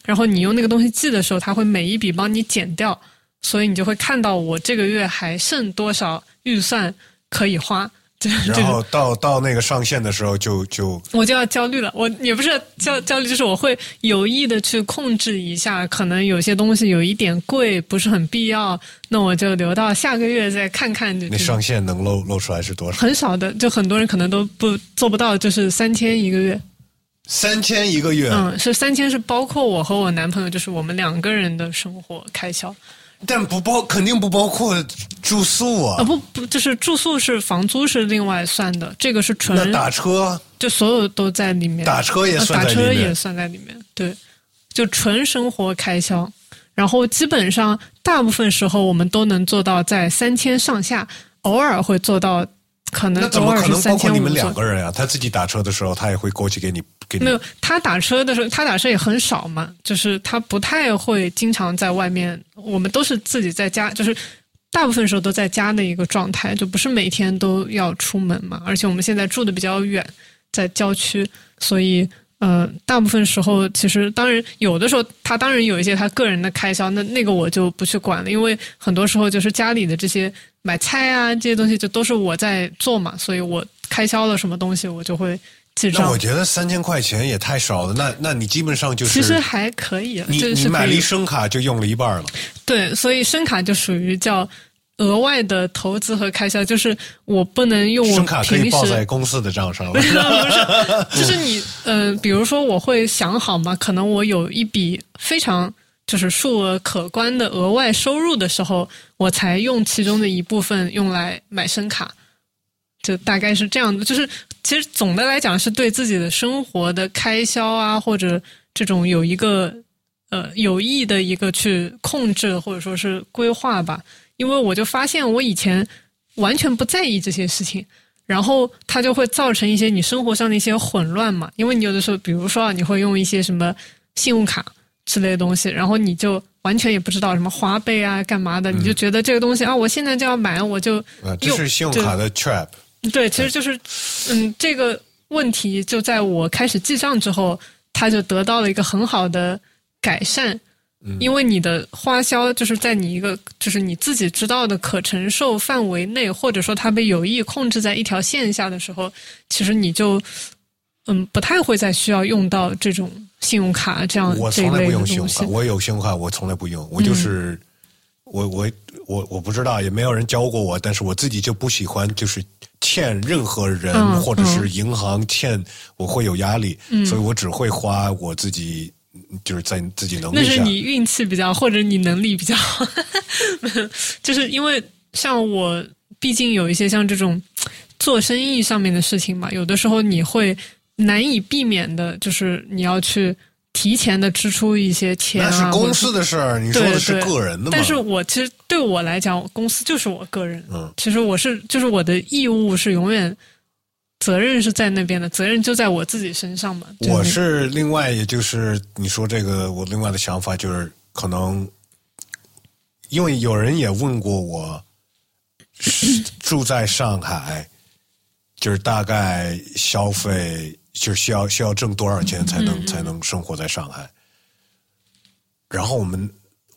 然后你用那个东西记的时候，它会每一笔帮你减掉，所以你就会看到我这个月还剩多少预算可以花。[laughs]
然后到到那个上限的时候，就就
我就要焦虑了。我也不是焦焦虑，就是我会有意的去控制一下，可能有些东西有一点贵，不是很必要，那我就留到下个月再看看。
那上限能露露出来是多少？
很少的，就很多人可能都不做不到，就是三千一个月。
三千一个月，
嗯，是三千，是包括我和我男朋友，就是我们两个人的生活开销，
但不包，肯定不包括住宿啊。
啊不不，就是住宿是房租是另外算的，这个是纯。
那打车
就所有都在里面，
打车也算
打车也算在里面，对，就纯生活开销。然后基本上大部分时候我们都能做到在三千上下，偶尔会做到。可能
那怎么可能包括你们两个人啊？他自己打车的时候，他也会过去给你给你。
没有，他打车的时候，他打车也很少嘛，就是他不太会经常在外面。我们都是自己在家，就是大部分时候都在家的一个状态，就不是每天都要出门嘛。而且我们现在住的比较远，在郊区，所以呃，大部分时候其实当然有的时候他当然有一些他个人的开销，那那个我就不去管了，因为很多时候就是家里的这些买菜啊这些东西就都是我在做嘛，所以我开销了什么东西我就会记账。
那我觉得三千块钱也太少了，那那你基本上就是
其实还可以，
你你买了一声卡就用了一半了。
对，所以声卡就属于叫额外的投资和开销，就是我不能用我
声卡可
平时
以报在公司的账上了。[laughs]
不是，就是你，呃，[laughs] 比如说我会想好嘛，可能我有一笔非常就是数额可观的额外收入的时候，我才用其中的一部分用来买声卡，就大概是这样的。就是其实总的来讲，是对自己的生活的开销啊，或者这种有一个呃有意的一个去控制或者说是规划吧。因为我就发现我以前完全不在意这些事情。然后它就会造成一些你生活上的一些混乱嘛，因为你有的时候，比如说啊，你会用一些什么信用卡之类的东西，然后你就完全也不知道什么花呗啊、干嘛的，你就觉得这个东西啊，我现在就要买，我就
啊，这是信用卡的 trap。
对，其实就是嗯，这个问题就在我开始记账之后，它就得到了一个很好的改善。因为你的花销就是在你一个就是你自己知道的可承受范围内，或者说它被有意控制在一条线下的时候，其实你就嗯不太会再需要用到这种信用卡这样
我从来不用信用卡，。我有信用卡，我从来不用，我就是、我我我我不知道，也没有人教过我，但是我自己就不喜欢就是欠任何人、
嗯
或者是银行欠，我会有压力，所以我只会花我自己就是在自己能力下。
那是你运气比较，或者你能力比较好，[laughs] 就是因为像我，毕竟有一些像这种做生意上面的事情嘛，有的时候你会难以避免的，就是你要去提前的支出一些钱啊，
那是公司的事儿，你说的是个人的嘛？
但是我其实对我来讲，公司就是我个人。
嗯，
其实我是就是我的义务是永远责任是在那边的，责任就在我自己身上嘛。就
我是另外，也就是你说这个，我另外的想法就是，可能因为有人也问过我，是住在上海，就是大概消费就是需要需要挣多少钱才能、才能生活在上海。然后我们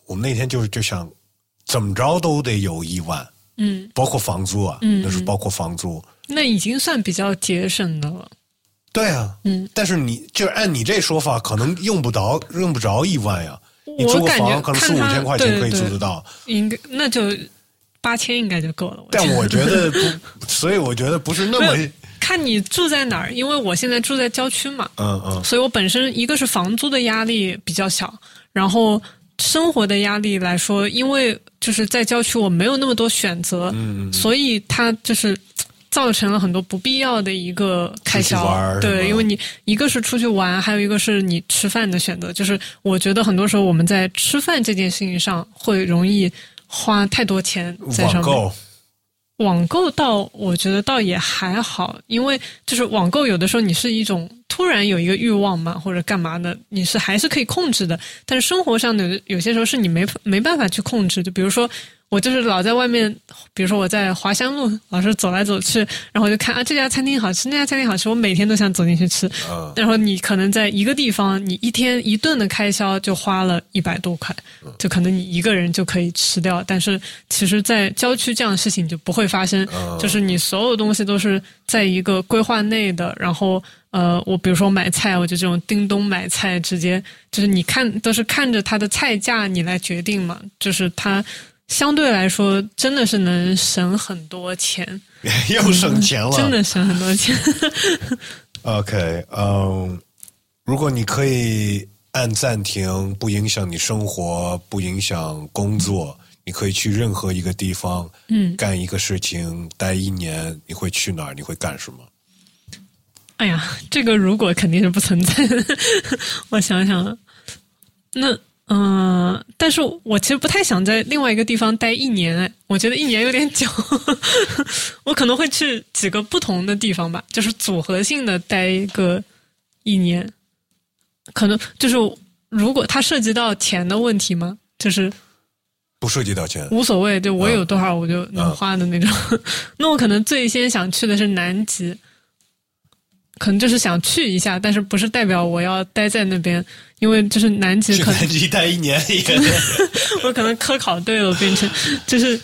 我们那天就就想，怎么着都得有一万，
嗯，
包括房租啊，
嗯
那是包括房租。
那已经算比较节省的了。
对啊，
嗯，
但是你就是按你这说法，可能用不着用不着一万呀。你
我
租房可能四五千块钱可以租得到，
应该那就八千应该就够了。我
但我觉得 [laughs] 不，所以我觉得不是那么，
看你住在哪儿，因为我现在住在郊区嘛，
嗯嗯，
所以我本身一个是房租的压力比较小，然后生活的压力来说，因为就是在郊区我没有那么多选择，
嗯
所以它就是。造成了很多不必要的一个开销对，因为你一个是出去玩，还有一个是你吃饭的选择。就是我觉得很多时候我们在吃饭这件事情上会容易花太多钱在上面。
网购，
网购倒我觉得倒也还好，因为就是网购有的时候你是一种突然有一个欲望嘛，或者干嘛的，你是还是可以控制的。但是生活上的有些时候是你没没办法去控制，就比如说。我就是老在外面，比如说我在华山路老是走来走去，然后我就看啊这家餐厅好吃，那家餐厅好吃，我每天都想走进去吃。
嗯
然后你可能在一个地方，你一天一顿的开销就花了一百多块，就可能你一个人就可以吃掉。但是其实，在郊区这样的事情就不会发生，就是你所有东西都是在一个规划内的。然后，呃，我比如说买菜，我就这种叮咚买菜，直接就是你看都是看着它的菜价你来决定嘛，就是它。相对来说，真的是能省很多钱，[laughs]
又省钱了，
真的省很多钱。
OK，嗯，如果你可以按暂停，不影响你生活，不影响工作，你可以去任何一个地方，
嗯，
干一个事情，待一年，你会去哪儿？你会干什么？
哎呀，这个如果肯定是不存在的。[laughs] 我想想，那嗯、呃但是我其实不太想在另外一个地方待一年，哎，我觉得一年有点久。[laughs] 我可能会去几个不同的地方吧，就是组合性的待一个一年。可能就是如果它涉及到钱的问题吗？就是
不涉及到钱，
无所谓，就我有多少我就能花的那种。[laughs] 那我可能最先想去的是南极，可能就是想去一下，但是不是代表我要待在那边，因为就是南极可能
去南极待一年也 [laughs]
我可能科考对了，变成就是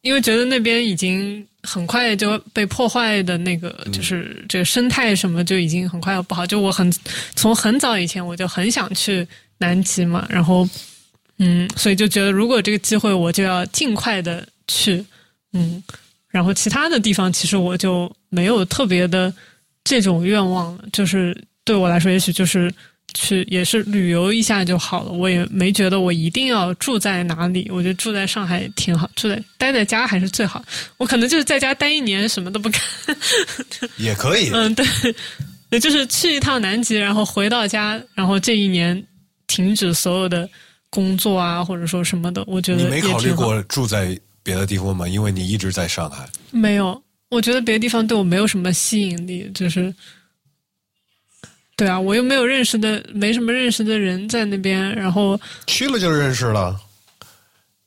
因为觉得那边已经很快就被破坏的那个，就是这个生态什么就已经很快要不好。就我很从很早以前我就很想去南极嘛，然后嗯，所以就觉得如果这个机会，我就要尽快的去，嗯，然后其他的地方其实我就没有特别的这种愿望了，就是对我来说，也许就是。去也是旅游一下就好了，我也没觉得我一定要住在哪里，我觉得住在上海挺好，住在待在家还是最好。我可能就是在家待一年，什么都不干，
也可以。
嗯，对，也就是去一趟南极，然后回到家，然后这一年停止所有的工作啊，或者说什么的，我觉得
你没考虑过住在别的地方吗？因为你一直在上海。
没有，我觉得别的地方对我没有什么吸引力，就是。对啊，我又没有认识的，没什么认识的人在那边，然后
去了就认识了。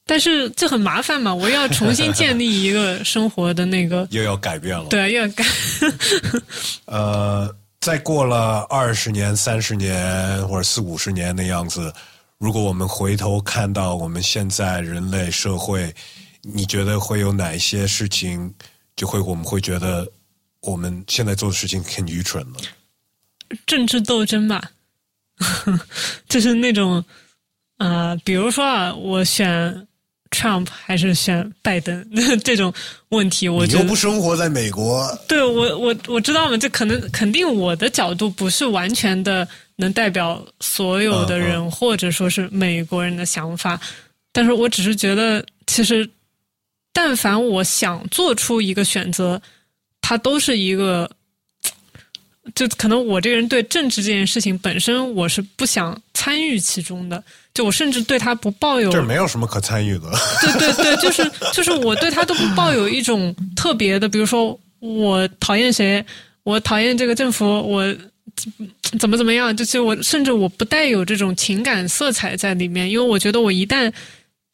但是这很麻烦嘛，我要重新建立一个生活的那个，[laughs]
又要改变了。
对，又要改。
呃，再过了二十年、三十年或者四五十年的样子，如果我们回头看到我们现在人类社会，你觉得会有哪些事情就会我们会觉得我们现在做的事情很愚蠢了？
政治斗争吧，[laughs] 就是那种啊，比如说啊，我选 Trump 还是选拜登 [laughs] 这种问题，我就
不生活在美国。
对我，我我知道嘛，这可能肯定我的角度不是完全的能代表所有的人，或者说是美国人的想法，但是我只是觉得，其实但凡我想做出一个选择，它都是一个。就可能我这个人对政治这件事情本身我是不想参与其中的，就我甚至对他不抱有
这没有什么可参与的。
对对对，就是就是我对他都不抱有一种特别的，比如说我讨厌谁，我讨厌这个政府，我怎么怎么样，就其实我甚至我不带有这种情感色彩在里面，因为我觉得我一旦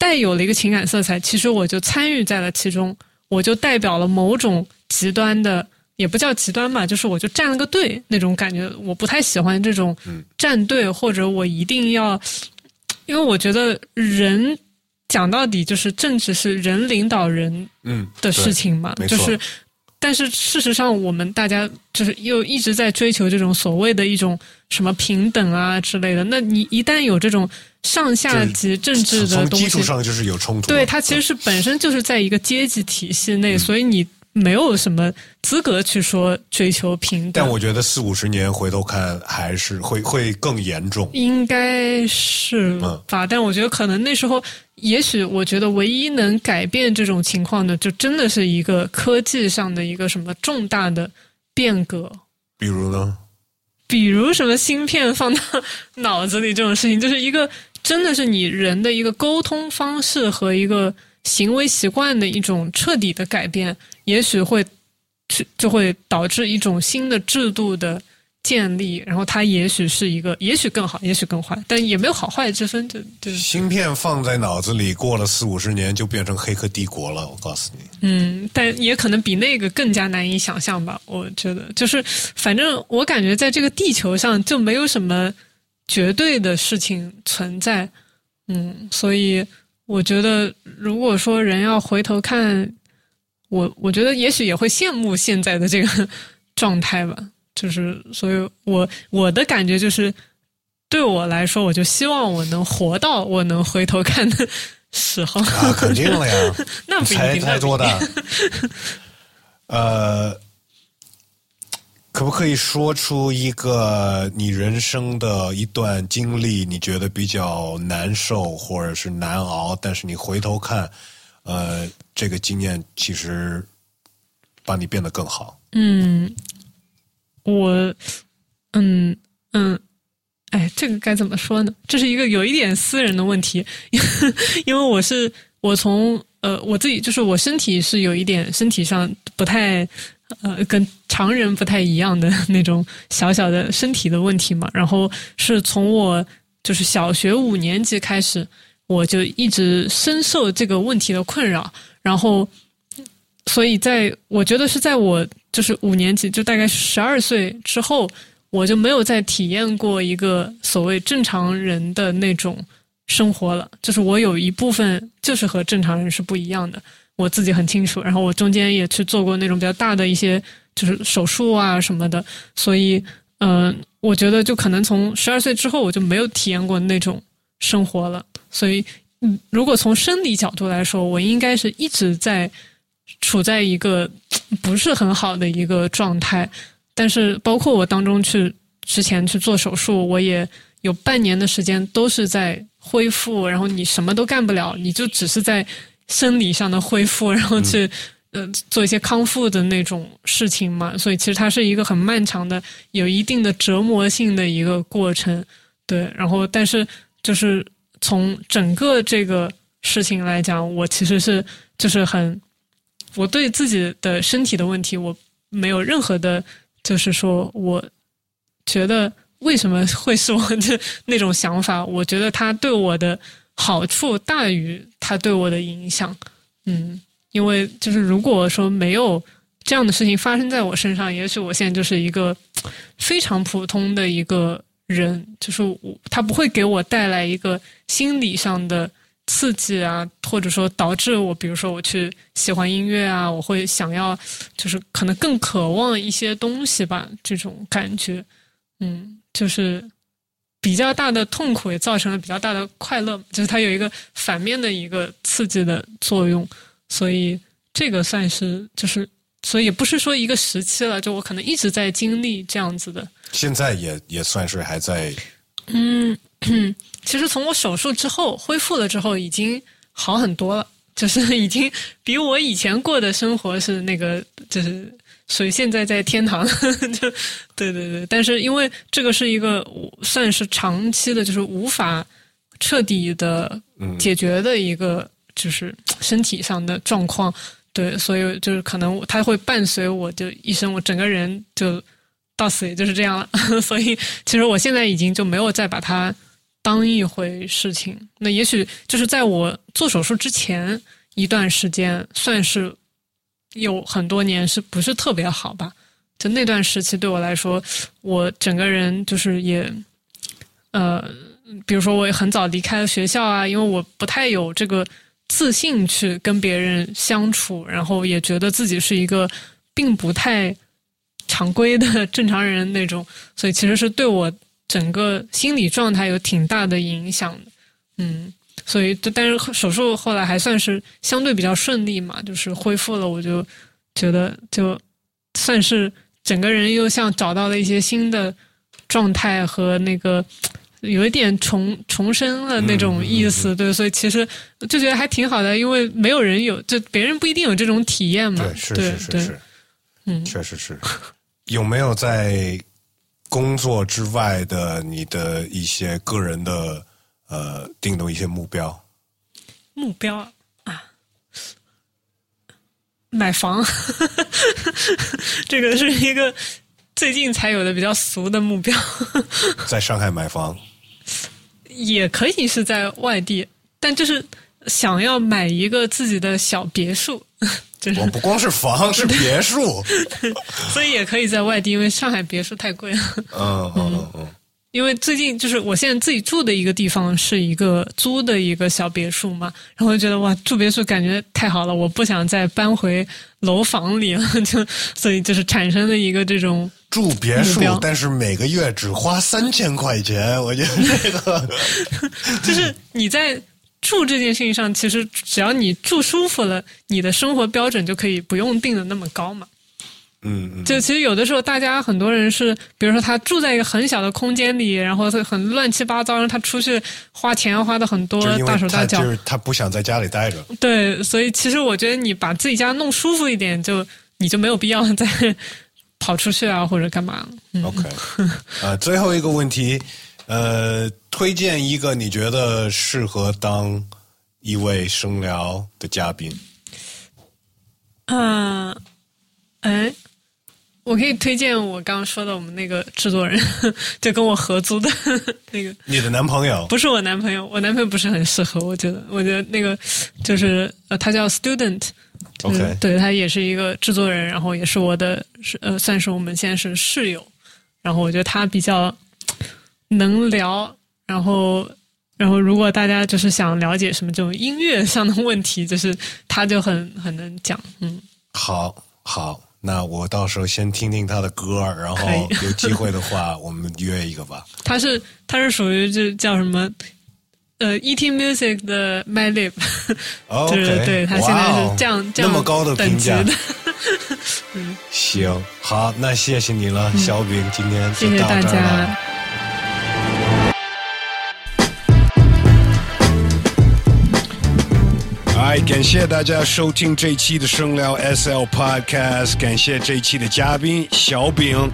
带有了一个情感色彩，其实我就参与在了其中，我就代表了某种极端的。也不叫极端吧，就是我就站了个队那种感觉，我不太喜欢这种站队，或者我一定要，因为我觉得人讲到底就是政治是人领导人的事情嘛，就是，但是事实上我们大家就是又一直在追求这种所谓的一种什么平等啊之类的，那你一旦有这种上下级政治的东西，基
础上就是有冲突，
对它其实是本身就是在一个阶级体系内，所以你。没有什么资格去说追求平等，
但我觉得四五十年回头看还是会会更严重，
应该是吧？但我觉得可能那时候，也许我觉得唯一能改变这种情况的，就真的是一个科技上的一个什么重大的变革。
比如呢？
比如什么芯片放到脑子里这种事情，就是一个真的是你人的一个沟通方式和一个。行为习惯的一种彻底的改变，也许会去就会导致一种新的制度的建立，然后它也许是一个，也许更好，也许更坏，但也没有好坏之分。就就
芯片放在脑子里，过了四五十年就变成黑客帝国了。我告诉你，
嗯，但也可能比那个更加难以想象吧。我觉得，就是反正我感觉在这个地球上就没有什么绝对的事情存在。嗯，所以。我觉得，如果说人要回头看，我我觉得也许也会羡慕现在的这个状态吧。[laughs] 就是，所以我我的感觉就是，对我来说，我就希望我能活到我能回头看的时候。
啊，肯定了呀，[laughs]
那不
才才多大？[laughs] 呃。可不可以说出一个你人生的一段经历？你觉得比较难受或者是难熬，但是你回头看，呃，这个经验其实把你变得更好。
嗯，我，嗯嗯，哎，这个该怎么说呢？这是一个有一点私人的问题，[laughs] 因为我是我从呃我自己就是我身体是有一点身体上不太。呃，跟常人不太一样的那种小小的身体的问题嘛。然后是从我就是小学五年级开始，我就一直深受这个问题的困扰。然后所以在我觉得是在我就是五年级，就大概十二岁之后，我就没有再体验过一个所谓正常人的那种生活了。就是我有一部分就是和正常人是不一样的，我自己很清楚。然后我中间也去做过那种比较大的一些就是手术啊什么的，所以嗯，我觉得就可能从十二岁之后，我就没有体验过那种生活了。所以，嗯，如果从生理角度来说，我应该是一直在。处在一个 [tsk] 不是很好的一个状态，但是包括我当中去之前去做手术，我也有半年的时间都是在恢复，然后你什么都干不了，你就只是在生理上的恢复，然后去呃做一些康复的那种事情嘛。所以其实它是一个很漫长的、有一定的折磨性的一个过程。对，然后但是就是从整个这个事情来讲，我其实是就是很。我对自己的身体的问题，我没有任何的，就是说，我觉得为什么会是我的 [laughs] 那种想法？我觉得他对我的好处大于它对我的影响。嗯，因为就是如果说没有这样的事情发生在我身上，也许我现在就是一个非常普通的一个人，就是我，他不会给我带来一个心理上的。刺激啊，或者说导致我，比如说我去喜欢音乐啊，我会想要，就是可能更渴望一些东西吧，这种感觉，嗯，就是比较大的痛苦也造成了比较大的快乐，就是它有一个反面的一个刺激的作用，所以这个算是就是，所以也不是说一个时期了，就我可能一直在经历这样子的，
现在也也算是还在，
嗯。其实从我手术之后恢复了之后，已经好很多了，就是已经比我以前过的生活是那个，就是所以现在在天堂。[laughs] 就对对对，但是因为这个是一个算是长期的，就是无法彻底的解决的一个，就是身体上的状况。对，所以就是可能它会伴随我就一生，我整个人就到死也就是这样了。[laughs] 所以其实我现在已经就没有再把它。当一回事情，那也许就是在我做手术之前一段时间，算是有很多年是不是特别好吧？就那段时期对我来说，我整个人就是也，呃，比如说我也很早离开了学校啊，因为我不太有这个自信去跟别人相处，然后也觉得自己是一个并不太常规的正常人那种，所以其实是对我。整个心理状态有挺大的影响，嗯，所以但是手术后来还算是相对比较顺利嘛，就是恢复了，我就觉得就算是整个人又像找到了一些新的状态和那个有一点重重生了那种意思，对，所以其实就觉得还挺好的，因为没有人有，就别人不一定有这种体验嘛，
对，是是是是，嗯，确实是，有没有在？工作之外的你的一些个人的呃定的一些目标，
目标啊，买房，[laughs] 这个是一个最近才有的比较俗的目标。[laughs]
在上海买房，
也可以是在外地，但就是想要买一个自己的小别墅。
我不光是房，是别墅，[laughs]
所以也可以在外地，因为上海别墅太贵了。
嗯嗯嗯。
因为最近就是我现在自己住的一个地方是一个租的一个小别墅嘛，然后就觉得哇，住别墅感觉太好了，我不想再搬回楼房里了，[laughs] 就所以就是产生了一个这种
住别墅，但是每个月只花三千块钱，我觉得这个 [laughs]
就是你在。住这件事情上，其实只要你住舒服了，你的生活标准就可以不用定的那么高嘛。
嗯，
就其实有的时候，大家很多人是，比如说他住在一个很小的空间里，然后他很乱七八糟，让他出去花钱花的很多，大手大脚，
就是他不想在家里待着。
对，所以其实我觉得你把自己家弄舒服一点，就你就没有必要再跑出去啊，或者干嘛。
OK，啊，最后一个问题。呃，推荐一个你觉得适合当一位声疗的嘉宾。
嗯，哎，我可以推荐我刚刚说的我们那个制作人，[laughs] 就跟我合租的 [laughs] 那个，
你的男朋友
不是我男朋友，我男朋友不是很适合，我觉得，我觉得那个就是呃，他叫 Student。
OK
对他也是一个制作人，然后也是我的是呃，算是我们现在是室友，然后我觉得他比较能聊，然后。然后，如果大家就是想了解什么这种音乐上的问题，就是他就很很能讲，嗯，
好好，那我到时候先听听他的歌，然后 [laughs] 有机会的话，[laughs] 我们约一个吧。
他是他是属于就叫什么呃，Eating Music 的 My Lip，[laughs]
哦
对对对，他现在是这样这样
那么高的评价。
等级的，
行，好，那谢谢你了，小饼，今天
谢谢大家。
哎，感谢大家收听这一期的声聊 SL Podcast，感谢这一期的嘉宾小饼。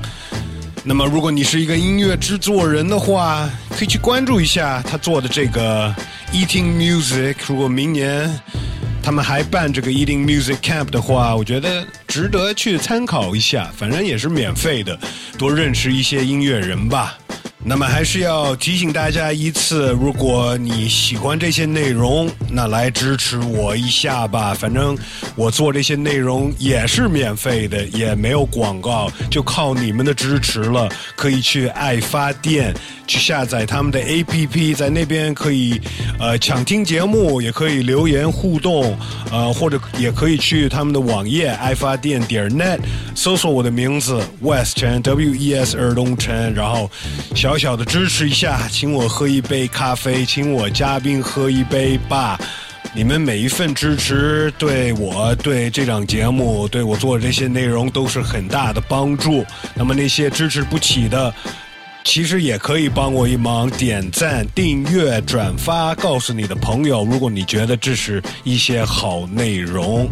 那么，如果你是一个音乐制作人的话，可以去关注一下他做的这个 Eating Music。如果明年他们还办这个 Eating Music Camp 的话，我觉得值得去参考一下，反正也是免费的，多认识一些音乐人吧。那么还是要提醒大家一次，如果你喜欢这些内容，那来支持我一下吧。反正我做这些内容也是免费的，也没有广告，就靠你们的支持了。可以去爱发电去下载他们的 APP，在那边可以呃抢听节目，也可以留言互动，呃或者也可以去他们的网页爱发电点 net 搜索我的名字 West Chen W E S 尔东陈，然后小小的支持一下，请我喝一杯咖啡，请我嘉宾喝一杯吧。你们每一份支持对我、对这档节目、对我做的这些内容都是很大的帮助。那么那些支持不起的，其实也可以帮我一忙，点赞、订阅、转发，告诉你的朋友。如果你觉得这是一些好内容，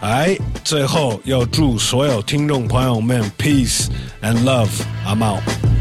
哎，最后要祝所有听众朋友们 peace and love。I'm out。